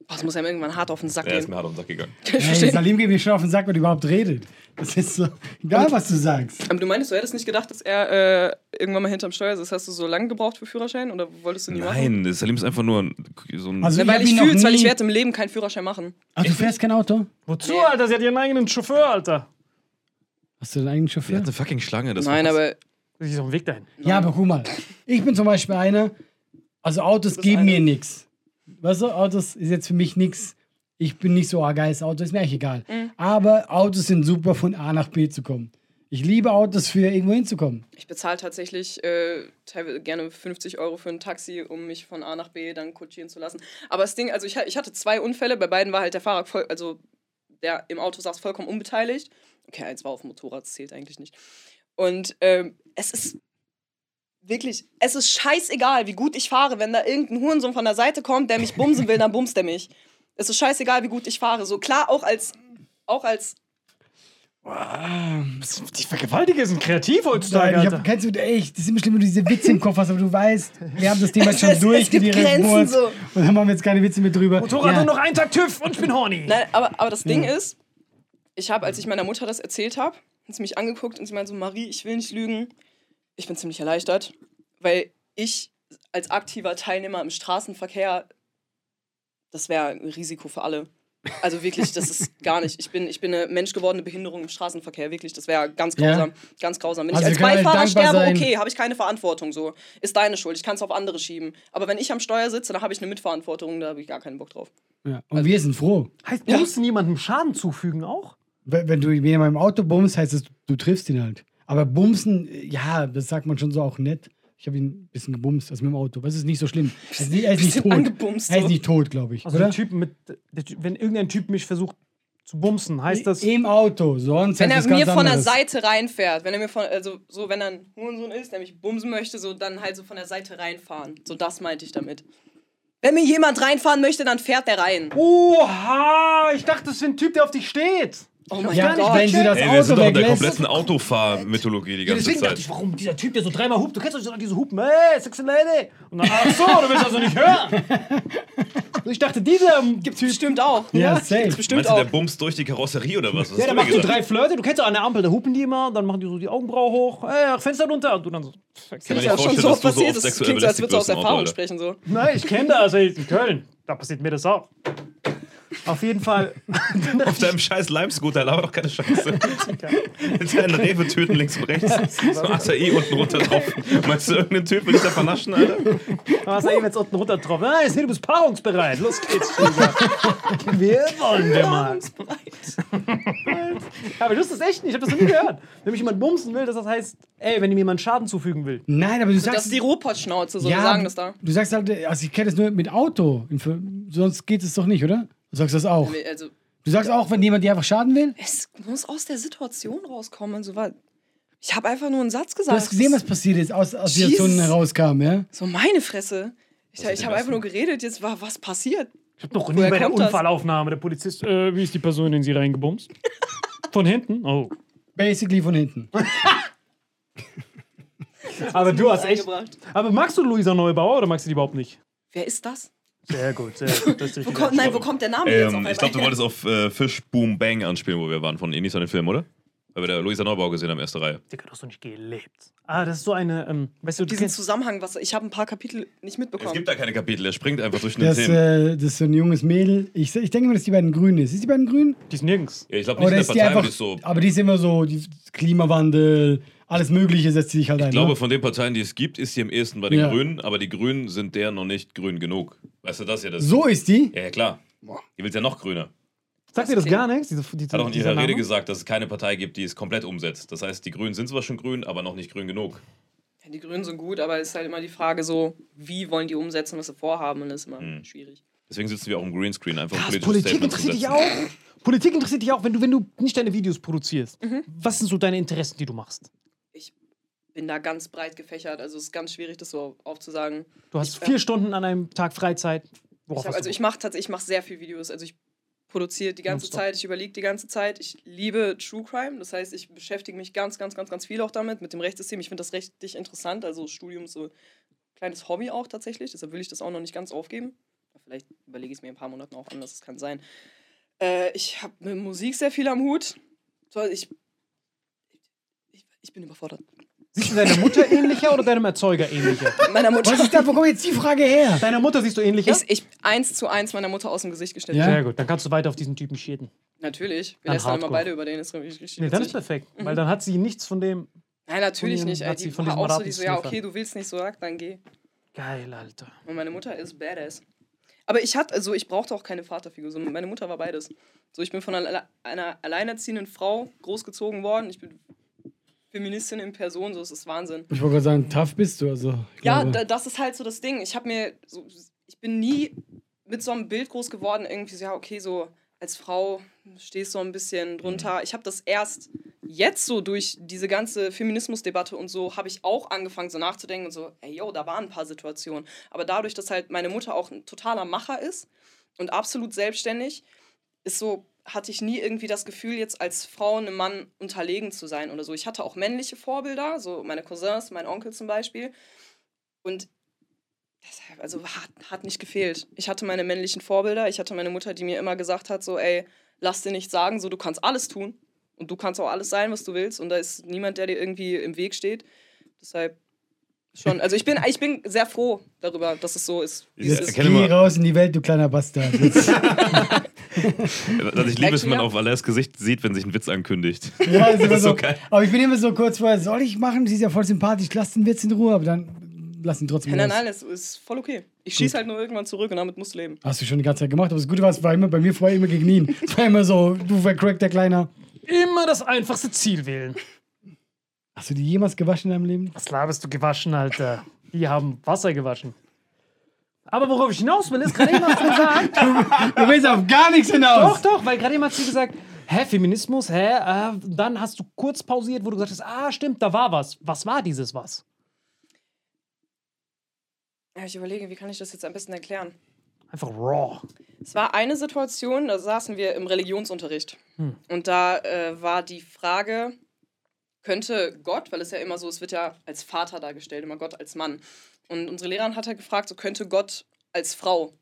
Oh, das muss ja irgendwann hart auf den Sack Er ist gehen. mir hart auf den Sack gegangen. Ich Ey, verstehe. Salim geht mir schon auf den Sack, wenn er überhaupt redet. Das ist so, egal was du sagst. Aber du meinst, du hättest nicht gedacht, dass er äh, irgendwann mal hinterm Steuer ist. Hast du so lange gebraucht für Führerschein oder wolltest du nie machen? Nein, Salim ist einfach nur ein, so ein. Also Ja, ich weil ich noch fühle weil ich werde im Leben keinen Führerschein machen. Ach, du fährst kein Auto? Wozu, Alter? Sie hat ihren eigenen Chauffeur, Alter. Hast du deinen eigenen Chauffeur? hat eine fucking Schlange. Das Nein, aber Sie ist auf dem Weg dahin. Ja, aber guck mal. Ich bin zum Beispiel einer, also Autos geben mir nichts. Weißt du, Autos ist jetzt für mich nichts. Ich bin nicht so, ah, geiles Auto, ist mir eigentlich egal. Mhm. Aber Autos sind super, von A nach B zu kommen. Ich liebe Autos für irgendwo hinzukommen. ich bezahle tatsächlich äh, teilweise gerne 50 Euro für ein Taxi, um mich von A nach B dann kutschieren zu lassen. Aber das Ding, also ich, ich hatte zwei Unfälle, bei beiden war halt der Fahrer voll, also der im Auto saß vollkommen unbeteiligt. Okay, eins war auf dem Motorrad, das zählt eigentlich nicht. Und ähm, es ist wirklich, es ist scheißegal, wie gut ich fahre. Wenn da irgendein Hurensohn von der Seite kommt, der mich bumsen will, dann bumst er mich. Es ist scheißegal, wie gut ich fahre. So klar, auch als, auch als Die Vergewaltiger sind kreativ heutzutage, Nein, ich hab, kennst du, echt, das ist immer schlimm, wenn du diese Witze im Kopf hast, aber du weißt, wir haben das Thema Es- schon es- durch es gibt Grenzen so. Und dann machen wir jetzt keine Witze mehr drüber. Motorrad ja. nur noch einen Tag TÜV und ich bin horny. Nein, aber, aber das Ding ist, ich habe, als ich meiner Mutter das erzählt habe, hat sie mich angeguckt und sie meinte so, Marie, ich will nicht lügen. Ich bin ziemlich erleichtert, weil ich als aktiver Teilnehmer im Straßenverkehr, das wäre ein Risiko für alle. Also wirklich, das ist gar nicht. Ich bin, ich bin eine menschgewordene Behinderung im Straßenverkehr, wirklich. Das wäre ganz Ja. grausam. Ganz grausam. Wenn Also ich als Beifahrer sterbe, sein. okay, habe ich keine Verantwortung. So. Ist deine Schuld. Ich kann es auf andere schieben. Aber wenn ich am Steuer sitze, dann habe ich eine Mitverantwortung, da habe ich gar keinen Bock drauf. Ja. Und wir sind froh. Heißt Bumsen jemandem Schaden zufügen auch? Wenn wenn du jemandem im Auto bummst, heißt es, du triffst ihn halt. Aber bumsen, ja, das sagt man schon so auch nett. Ich habe ihn ein bisschen gebumst, also mit dem Auto. Das ist nicht so schlimm. Er ist nicht, er ist nicht tot. angebumst, Er ist nicht tot, glaube ich. Also oder? der Typ mit, der Typ, wenn irgendein Typ mich versucht zu bumsen, heißt das. Im Auto, sonst Wenn heißt er das mir ganz von der anderes. Seite reinfährt, wenn er mir von, also so, wenn er ein Hurensohn ist, der mich bumsen möchte, so dann halt so von der Seite reinfahren. So das meinte ich damit. Wenn mir jemand reinfahren möchte, dann fährt der rein. Oha, ich dachte, das ist ein Typ, der auf dich steht. Oh mein Ja, Gott. wenn du das Ey, wir Auto sind doch in der weglässt. kompletten Autofahr-Mythologie die ganze Deswegen dachte Zeit. ich, warum dieser Typ, der so dreimal hupt, du kennst doch diese Hupen, hey, sexy lady. Und dann, ach so, du willst also nicht hören. Also ich dachte, dieser Gibt's bestimmt auch. Ja, Gibt's safe. bestimmt Meinst du, der auch. bumst durch die Karosserie oder was? was Ja, machst du gesagt? drei Flirte, du kennst doch an der Ampel, da hupen die immer, dann machen die so die Augenbraue hoch, hey, Fenster runter. Und du dann so, Kann Ist man ja schon so dass du so passiert. Das klingt so, als würdest du aus Erfahrung sprechen. So. nein, ich kenne das, ey, in Köln, da passiert mir das auch. Auf jeden Fall. Auf deinem scheiß Lime-Scooter, laber doch keine Scheiße. Mit deinen Rewe-Töten links und rechts. So ATI unten runter drauf. Meinst du, irgendein Typ will dich da vernaschen, Alter? Was er eben jetzt unten runter drauf. Ah, jetzt du bist paarungsbereit. Los geht's. Wir wollen wir mal. Aber das ist echt nicht. Ich habe das noch nie gehört. Wenn mich jemand bumsen will, dass das heißt, ey, wenn ihm jemand Schaden zufügen will. Nein, aber du Das sagst. ist die Robotschnauze, so wir sagen das da. Du sagst halt, also ich kenne das nur mit Auto. Sonst geht es doch nicht, oder? Du sagst das auch. Also, Du sagst auch, wenn jemand dir einfach schaden will? es muss aus der Situation rauskommen. So war. Ich habe einfach nur einen Satz Du gesagt. hast gesehen, was passiert ist, aus, aus der Situation Jesus. herauskam, ja? So meine Fresse. Ich, ich habe einfach nur geredet, jetzt war was passiert. Ich hab noch nie Woher bei der? Unfallaufnahme der Polizist, äh, wie ist die Person in sie reingebumst? Von hinten? Oh. Basically von hinten. Aber du hast echt. Aber magst du Luisa Neubauer oder magst du die überhaupt nicht? Wer ist das? Sehr gut, sehr gut. Das ist Wo kommt, nein, wo kommt der Name jetzt auf Ähm, einmal ich glaube, du wolltest auf äh, Fish Boom Bang anspielen, wo wir waren, von Enis an den Film, oder? Weil wir da Luisa Neubauer gesehen haben, erste Reihe. Digga, du hast doch nicht gelebt. Ah, das ist so eine, ähm, weißt du, Diesen kennst, Zusammenhang, was ich habe ein paar Kapitel nicht Es mitbekommen. gibt da keine Kapitel, er springt einfach den Das, Themen. äh, das ist so ein junges Mädel. Ich, ich denke mal, dass die beiden grün ist. Ist die beiden grün? die ist nirgends. Ja, ich glaube nicht Oder in der ist die Partei, einfach. aber die ist so. Aber die ist immer so, die Klimawandel, alles Mögliche setzt sie sich halt ein. Ich glaube, ne? von den Parteien, die es gibt, ist sie am ehesten bei den Ja. Grünen, aber die Grünen sind der noch nicht grün genug. Weißt du das ja? Das So ist die? Ja, ja, klar. Die will ja noch grüner. Sagt dir das okay. gar nichts? Diese, diese, Hat auch in dieser ihrer Name? Rede gesagt, dass es keine Partei gibt, die es komplett umsetzt. Das heißt, die Grünen sind zwar schon grün, aber noch nicht grün genug. Ja, die Grünen sind gut, aber es ist halt immer die Frage so, wie wollen die umsetzen, was sie vorhaben und das ist immer Hm. schwierig. Deswegen sitzen wir auch im Greenscreen, einfach Krass, Politik interessiert dich auch. Politik interessiert dich auch, wenn du, wenn du nicht deine Videos produzierst. Mhm. Was sind so deine Interessen, die du machst? Bin da ganz breit gefächert, also es ist ganz schwierig, das so aufzusagen. Du hast Ich- vier Stunden an einem Tag Freizeit. Worauf Ich hab, also ich mache tatsächlich, ich mache sehr viel Videos. Also ich produziere die ganze. Zeit, ich überlege die ganze Zeit. Ich liebe True Crime, das heißt, ich beschäftige mich ganz, ganz, ganz, ganz viel auch damit, mit dem Rechtssystem. Ich finde das richtig interessant. Also Studium ist so ein kleines Hobby auch tatsächlich, deshalb will ich das auch noch nicht ganz aufgeben. Vielleicht überlege ich es mir in ein paar Monaten auch anders, das kann sein. Äh, ich habe mit Musik sehr viel am Hut. Ich, ich, ich bin überfordert. Siehst du deiner Mutter ähnlicher oder deinem Erzeuger ähnlicher? Meiner Mutter. Was ist da? Wo kommt jetzt die Frage her? Deiner Mutter siehst du ähnlicher? Ich, ich eins zu eins meiner Mutter aus dem Gesicht gestellt. Ja? Sehr gut, dann kannst du weiter auf diesen Typen schäden. Natürlich. Wir Dann immer beide über den. Ist richtig, Nee, dann ist perfekt, weil dann hat sie nichts von dem. Nein, natürlich Von ihrem nicht. Ey. hat Die sie von war auch so, die so, ja, okay, du willst nicht so, sag, dann geh. Geil, Alter. Und meine Mutter ist badass. Aber ich hatte, also ich brauchte auch keine Vaterfigur. So, meine Mutter war beides. So, ich bin von einer, einer alleinerziehenden Frau großgezogen worden. Ich bin Feministin in Person, so ist es Wahnsinn. Ich wollte gerade sagen, tough bist du. Also, Ja, glaube- da, das ist halt so das Ding. Ich habe mir, so, ich bin nie mit so einem Bild groß geworden, irgendwie so, ja, okay, so als Frau stehst du so ein bisschen drunter. Ich habe das erst jetzt so durch diese ganze Feminismusdebatte und so habe ich auch angefangen so nachzudenken und so, ey yo, da waren ein paar Situationen. Aber dadurch, dass halt meine Mutter auch ein totaler Macher ist und absolut selbstständig, ist so, hatte ich nie irgendwie das Gefühl, jetzt als Frau einem Mann unterlegen zu sein oder so. Ich hatte auch männliche Vorbilder, so meine Cousins, mein Onkel zum Beispiel. Und deshalb, also hat, hat nicht gefehlt. Ich hatte meine männlichen Vorbilder, ich hatte meine Mutter, die mir immer gesagt hat, so, ey, lass dir nicht sagen, so, du kannst alles tun und du kannst auch alles sein, was du willst und da ist niemand, der dir irgendwie im Weg steht. Deshalb schon, also ich bin, ich bin sehr froh darüber, dass es so ist. wie es Ja, ist. erkenne Geh mal- raus in die Welt, du kleiner Bastard. Jetzt. Also ich liebe es, wenn man auf Alers Gesicht sieht, wenn sich ein Witz ankündigt. Ja, ist immer ist so. so geil. Aber ich bin immer so kurz vorher, soll ich machen? Sie ist ja voll sympathisch, lass den Witz in Ruhe, aber dann lass ihn trotzdem Nein, nein, nein, es ist voll okay. Ich schieße halt nur irgendwann zurück und damit musst du leben. Hast du schon die ganze Zeit gemacht, aber das Gute war, es war immer bei mir vorher immer gegen ihn. Es war immer so, du vercrackter Kleiner. Immer das einfachste Ziel wählen. Hast du die jemals gewaschen in deinem Leben? Was laberst du gewaschen, Alter? Die haben Wasser gewaschen. Aber worauf ich hinaus will, ist gerade jemand hat gesagt. Du willst auf gar nichts hinaus. Doch, doch, weil gerade jemand hat zu gesagt, hä, Feminismus, hä? Äh, dann hast du kurz pausiert, wo du gesagt hast, ah, stimmt, da war was. Was war dieses was? Ja, ich überlege, wie kann ich das jetzt am besten erklären? Einfach raw. Es war eine Situation, da saßen wir im Religionsunterricht. Und da äh, war die Frage, könnte Gott, weil es ja immer so, es wird ja als Vater dargestellt, immer Gott als Mann. Und unsere Lehrerin hat halt gefragt, so könnte Gott als Frau,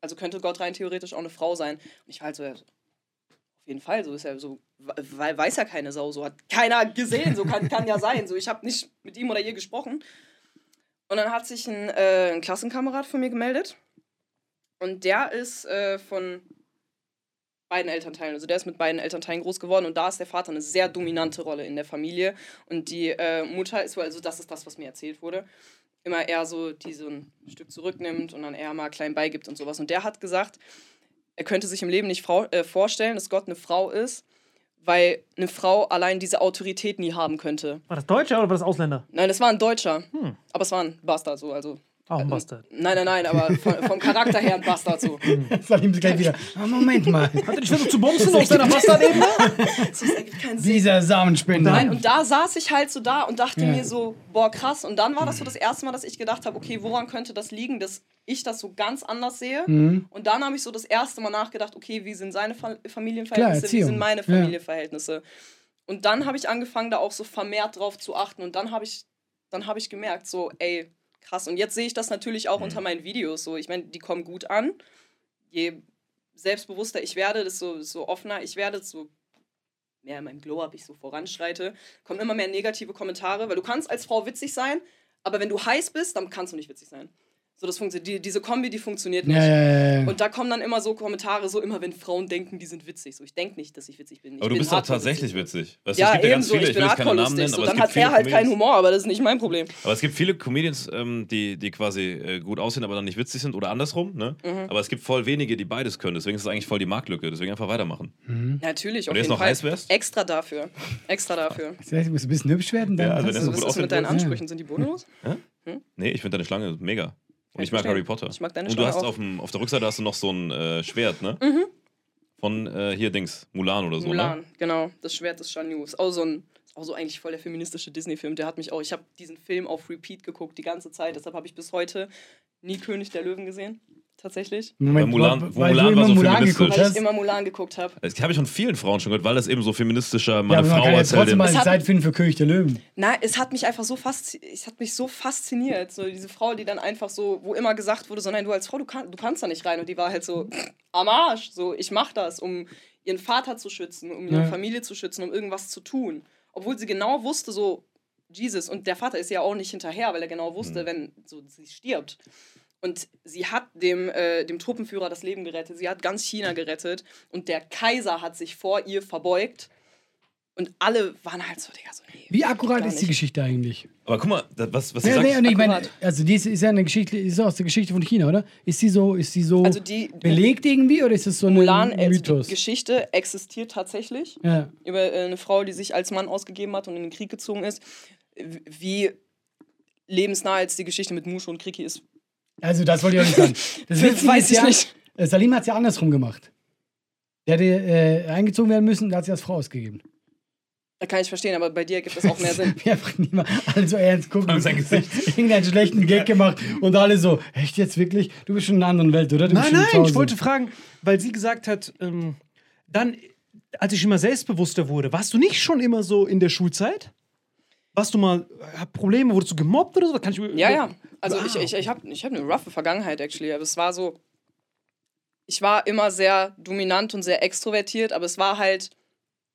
also könnte Gott rein theoretisch auch eine Frau sein. Und ich war halt so, ja, auf jeden Fall, so ist ja so, weil weiß ja keine Sau, so hat keiner gesehen, so kann, kann ja sein. So, ich habe nicht mit ihm oder ihr gesprochen. Und dann hat sich ein, äh, ein Klassenkamerad von mir gemeldet. Und der ist äh, von beiden Elternteilen, also der ist mit beiden Elternteilen groß geworden und da ist der Vater eine sehr dominante Rolle in der Familie und die äh, Mutter ist wohl, also das ist das, was mir erzählt wurde, immer eher so, die so ein Stück zurücknimmt und dann eher mal klein beigibt und sowas. Und der hat gesagt, er könnte sich im Leben nicht Frau, äh, vorstellen, dass Gott eine Frau ist, weil eine Frau allein diese Autorität nie haben könnte. War das Deutscher oder war das Ausländer? Nein, das war ein Deutscher, aber es war ein Bastard so, also Auch ein Bastard. Nein, nein, nein, aber von, vom Charakter her ein Bastard so. Sag ihm gleich wieder. Ah, Moment mal. Hat er dich versucht zu bumsen auf seiner Bastard-Ebene? Das ist eigentlich kein Sinn. Dieser Samenspender. Nein, und da saß ich halt so da und dachte Ja. mir so, boah, krass. Und dann war das so das erste Mal, dass ich gedacht habe, okay, woran könnte das liegen, dass ich das so ganz anders sehe? Mhm. Und dann habe ich so das erste Mal nachgedacht, okay, wie sind seine Fa Klar, Familienverhältnisse, wie Erziehung. sind meine Ja. Familienverhältnisse? Und dann habe ich angefangen, da auch so vermehrt drauf zu achten. Und dann habe ich, dann habe ich gemerkt, so, ey, krass. Und jetzt sehe ich das natürlich auch unter meinen Videos. So, ich meine, die kommen gut an. Je selbstbewusster ich werde, desto, desto offener ich werde, desto mehr in meinem Glow-Up ich so voranschreite, kommen immer mehr negative Kommentare, weil du kannst als Frau witzig sein, aber wenn du heiß bist, dann kannst du nicht witzig sein. So, das funktioniert. Die, diese Kombi, die funktioniert nicht. Ja, ja, ja. Und da kommen dann immer so Kommentare, so immer, wenn Frauen denken, die sind witzig. So, ich denke nicht, dass ich witzig bin. Ich Aber du bin bist doch tatsächlich witzig. Weißt du, Ja, es gibt ja ganz ebenso. viele, ich ich bin will jetzt keine hardcore Namen nennen, lustig. So, aber es dann gibt hat er halt keinen Comedians- Humor, aber das ist nicht mein Problem. Aber es gibt viele Comedians, ähm, die, die quasi äh, gut aussehen, aber dann nicht witzig sind oder andersrum. Ne? Mhm. Aber es gibt voll wenige, die beides können. Deswegen ist es eigentlich voll die Marktlücke. Deswegen einfach weitermachen. Natürlich, Wenn auf du jetzt jeden noch Fall. heiß wärst? Extra dafür. Extra dafür. Vielleicht musst du ein bisschen hübsch werden. Dann Ja, also wenn du- das so gut Was ist denn mit deinen. Ansprüchen? Sind die bodenlos? Nee, ich finde deine Schlange mega. Und ich mag. Harry Potter. Ich mag deine Und du Schlange hast auch. auf, dem, auf der Rückseite hast du noch so ein äh, Schwert, ne? Mhm. Von äh, hier Dings, Mulan oder so, Mulan, ne? genau. Das Schwert des Shan Yu. Ist auch so ein, auch so eigentlich voll der feministische Disney-Film. Der hat mich auch, ich habe diesen Film auf Repeat geguckt die ganze Zeit. Deshalb habe ich bis heute nie König der Löwen gesehen. Tatsächlich. Moment, Weil Mulan- weil, wo weil Mulan du war immer so Mulan geguckt Weil hast. ich immer Mulan geguckt habe. Das habe ich von vielen Frauen schon gehört, weil das eben so feministischer, Ja, meine man Frau kann ja erzählt trotzdem dem. mal Es hat- Zeit finden für König der Löwen. Nein, es hat mich einfach so faszi es hat mich so fasziniert. So diese Frau, die dann einfach so, wo immer gesagt wurde, so nein, du als Frau, du, kann, du kannst da nicht rein. Und die war halt so am Arsch. So, ich mach das, um ihren Vater zu schützen, um ihre Ja. Familie zu schützen, um irgendwas zu tun. Obwohl sie genau wusste, so, Jesus, und der Vater ist ja auch nicht hinterher, weil er genau wusste, wenn so, sie stirbt. Und sie hat dem, äh, dem Truppenführer das Leben gerettet. Sie hat ganz China gerettet. Und der Kaiser hat sich vor ihr verbeugt. Und alle waren halt so, Digga, so, nee. Wie akkurat ist die. Geschichte eigentlich? Aber guck mal, das, was, was du Nee, sagst. nee, ich meine, also die ist, ist ja eine Geschichte, ist aus der Geschichte von China, oder? Ist sie so, ist sie so Also die belegt irgendwie oder ist das so ein Mulan, also Mythos? die Geschichte existiert tatsächlich ja. über äh, eine Frau, die sich als Mann ausgegeben hat und in den Krieg gezogen ist. Wie lebensnah jetzt die Geschichte mit Mushu und Kriki ist, Also das wollte ich auch nicht sagen. Das Witzige weiß ich ja, nicht. äh, Salim hat es ja andersrum gemacht. Der hätte äh, eingezogen werden müssen, da hat sie als Frau ausgegeben. Da kann ich verstehen, aber bei dir gibt es auch mehr Sinn. Wie einfach niemand alle so ernst gucken. sein Gesicht. Irgendeinen schlechten Gag gemacht und alle so, echt jetzt wirklich? Du bist schon in einer anderen Welt, oder? Du Nein, nein, ich wollte fragen, weil sie gesagt hat, ähm, dann, als ich immer selbstbewusster wurde, warst du nicht schon immer so in der Schulzeit? Warst du mal, äh, Probleme, wurdest du gemobbt oder so? Kann ich, Ja, ja. Also Wow. ich, ich, ich habe ich hab eine roughe Vergangenheit, actually. Aber es war so, ich war immer sehr dominant und sehr extrovertiert, aber es war halt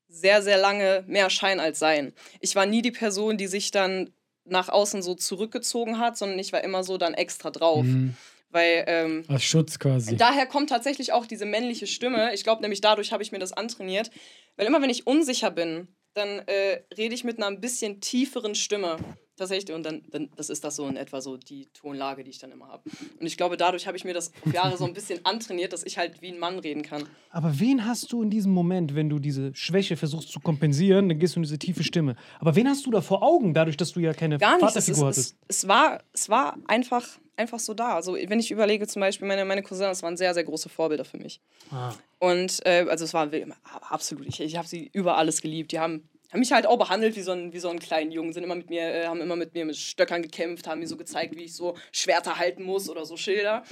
sehr, sehr lange mehr Schein als Sein. Ich war nie die Person, die sich dann nach außen so zurückgezogen hat, sondern ich war immer so dann extra drauf. Mhm. Weil ähm, Als Schutz quasi. Daher kommt tatsächlich auch diese männliche Stimme. Ich glaube nämlich dadurch habe ich mir das antrainiert. Weil immer wenn ich unsicher bin, dann äh, rede ich mit einer ein bisschen tieferen Stimme. Tatsächlich. Und dann, dann das ist das so in etwa so die Tonlage, die ich dann immer habe. Und ich glaube, dadurch habe ich mir das auf Jahre so ein bisschen antrainiert, dass ich halt wie ein Mann reden kann. Aber wen hast du in diesem Moment, wenn du diese Schwäche versuchst zu kompensieren, dann gehst du in diese tiefe Stimme. Aber wen hast du da vor Augen, dadurch, dass du ja keine Gar nicht. Vaterfigur es, hattest? es, es, war, es war einfach, einfach so da. Also wenn ich überlege, zum Beispiel meine, meine Cousins waren sehr, sehr große Vorbilder für mich. Ah. Und äh, also es war aber absolut, ich, ich habe sie über alles geliebt. Die haben, haben mich halt auch behandelt wie so, ein, wie so einen kleinen Jungen, sind immer mit mir, äh, haben immer mit mir mit Stöckern gekämpft, haben mir so gezeigt, wie ich so Schwerter halten muss oder so Schilder.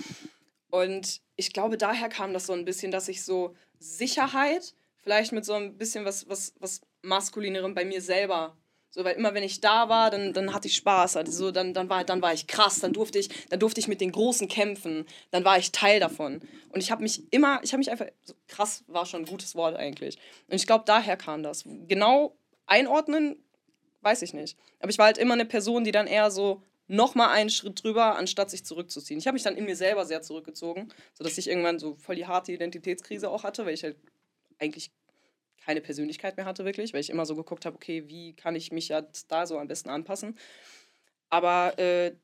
Und ich glaube, daher kam das so ein bisschen, dass ich so Sicherheit, vielleicht mit so ein bisschen was, was, was Maskulinerem bei mir selber. So, weil immer wenn ich da war, dann, dann hatte ich Spaß. Also so, dann, dann, war, dann war ich krass, dann durfte ich, dann durfte ich mit den Großen kämpfen, dann war ich Teil davon. Und ich habe mich immer, ich habe mich einfach, so, krass war schon ein gutes Wort eigentlich. Und ich glaube, daher kam das. Genau einordnen, weiß ich nicht. Aber ich war halt immer eine Person, die dann eher so noch mal einen Schritt drüber, anstatt sich zurückzuziehen. Ich habe mich dann in mir selber sehr zurückgezogen, sodass ich irgendwann so voll die harte Identitätskrise auch hatte, weil ich halt eigentlich keine Persönlichkeit mehr hatte, wirklich, weil ich immer so geguckt habe, okay, wie kann ich mich jetzt da so am besten anpassen. Aber äh,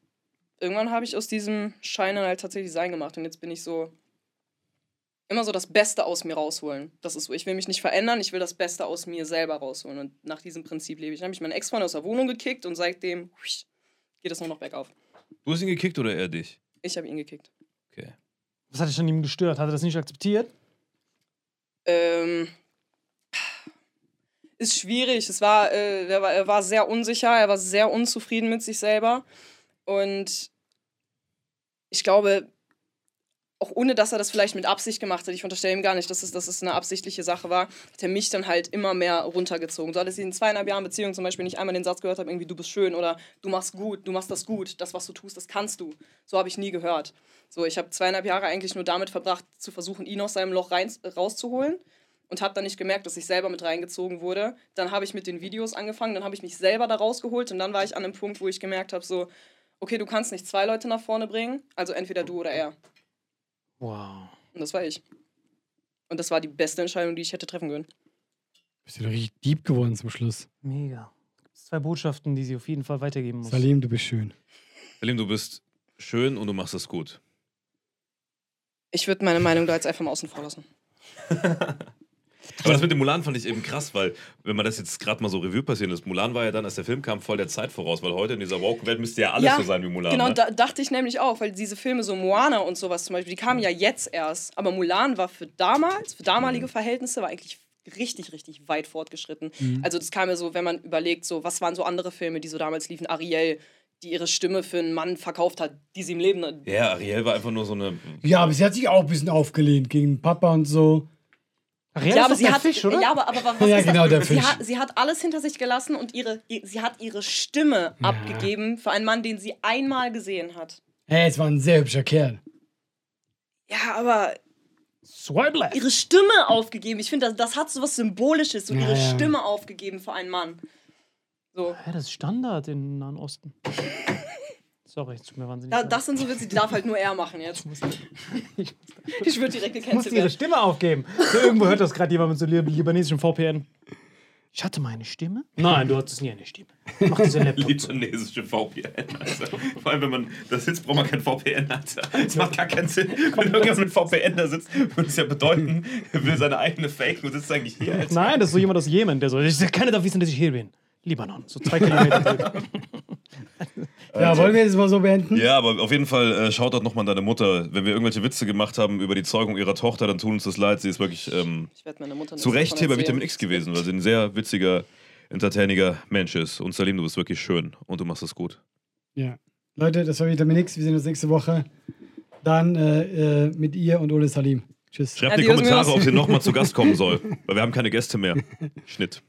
irgendwann habe ich aus diesem Schein dann halt tatsächlich Sein gemacht und jetzt bin ich so immer so das Beste aus mir rausholen. Das ist so, ich will mich nicht verändern, ich will das Beste aus mir selber rausholen und nach diesem Prinzip lebe ich. Dann habe ich meinen Ex-Freund aus der Wohnung gekickt und seitdem huisch, geht es nur noch bergauf. Du hast ihn gekickt oder er dich? Ich habe ihn gekickt. Okay. Was hat dich an ihm gestört? Hat er das nicht akzeptiert? Ähm, ist schwierig. Es war, äh, er, war, er war sehr unsicher, er war sehr unzufrieden mit sich selber. Und ich glaube, auch ohne dass er das vielleicht mit Absicht gemacht hat, ich unterstelle ihm gar nicht, dass es, dass es eine absichtliche Sache war, hat er mich dann halt immer mehr runtergezogen. So, dass ich in zweieinhalb Jahren Beziehung zum Beispiel nicht einmal den Satz gehört habe, irgendwie, du bist schön oder du machst gut, du machst das gut, das, was du tust, das kannst du. So habe ich nie gehört. So, ich habe zweieinhalb Jahre eigentlich nur damit verbracht, zu versuchen, ihn aus seinem Loch rein, rauszuholen und habe dann nicht gemerkt, dass ich selber mit reingezogen wurde. Dann habe ich mit den Videos angefangen, dann habe ich mich selber da rausgeholt und dann war ich an einem Punkt, wo ich gemerkt habe, so, okay, du kannst nicht zwei Leute nach vorne bringen, also entweder du oder er. Wow. Und das war ich. Und das war die beste Entscheidung, die ich hätte treffen können. Bist du doch richtig deep geworden zum Schluss. Mega. Gibt's zwei Botschaften, die sie auf jeden Fall weitergeben muss. Salim, du bist schön. Salim, du bist schön und du machst es gut. Ich würde meine Meinung da jetzt einfach mal außen vor lassen. Aber das mit dem Mulan fand ich eben krass, weil, wenn man das jetzt gerade mal so Revue passieren lässt, Mulan war ja dann, als der Film kam, voll der Zeit voraus, weil heute in dieser Woke-Welt müsste ja alles Ja, so sein wie Mulan. Genau, ne? da dachte ich nämlich auch, weil diese Filme, so Moana und sowas zum Beispiel, die kamen ja jetzt erst. Aber Mulan war für damals, für Mhm. damalige Verhältnisse, war eigentlich richtig, richtig weit fortgeschritten. Also das kam ja so, wenn man überlegt, so, was waren so andere Filme, die so damals liefen, Ariel, die ihre Stimme für einen Mann verkauft hat, die sie im Leben. ja, Ariel war einfach nur so eine. Ja, aber sie hat sich auch ein bisschen aufgelehnt gegen Papa und so. Ariel Ja, ist sie der hat, Fisch, oder? ja, aber, aber was Ja, ist genau, das? der sie Fisch. hat, sie hat alles hinter sich gelassen und ihre, sie hat ihre Stimme abgegeben für einen Mann, den sie einmal gesehen hat. Hey, es war ein sehr hübscher Kerl. Ja, aber Swipe left. ihre Stimme aufgegeben. Ich finde, das, das hat so was Symbolisches, so Ja, ihre ja. Stimme aufgegeben für einen Mann. So. Ja, das ist Standard im Nahen Osten. Sorry, es tut mir wahnsinnig Da, das sind so Witze, die darf halt nur er machen jetzt. Ich würde direkt Ich muss gecancelt ihre werden. Stimme aufgeben. So, irgendwo hört das gerade jemand mit so li libanesischem VPN. Ich hatte meine Stimme? Nein, du hattest nie eine Stimme. Mach diese Laptop. Libanesische VPN. Also, vor allem, wenn man das sitzt, braucht man kein VPN. Alter. Das macht gar keinen Sinn. Wenn irgendjemand mit VPN da sitzt, würde es ja bedeuten, er will seine eigene Fake und sitzt eigentlich hier. Alter. Nein, das ist so jemand aus Jemen, der so. Ich, keiner darf wissen, dass ich hier bin. Libanon, so zwei Kilometer. Ja, wollen wir das mal so beenden? Ja, aber auf jeden Fall äh, schaut dort nochmal an deine Mutter. Wenn wir irgendwelche Witze gemacht haben über die Zeugung ihrer Tochter, dann tun uns das leid. Sie ist wirklich ähm, zu Recht hier bei Vitamin X gewesen, weil sie ein sehr witziger entertainiger Mensch ist. Und Salim, du bist wirklich schön und du machst es gut. Ja. Leute, das war Vitamin X. Wir sehen uns nächste Woche. Dann äh, äh, mit ihr und Ole Salim. Tschüss. Schreibt in die Kommentare, ob sie nochmal zu Gast kommen soll, weil wir haben keine Gäste mehr. Schnitt.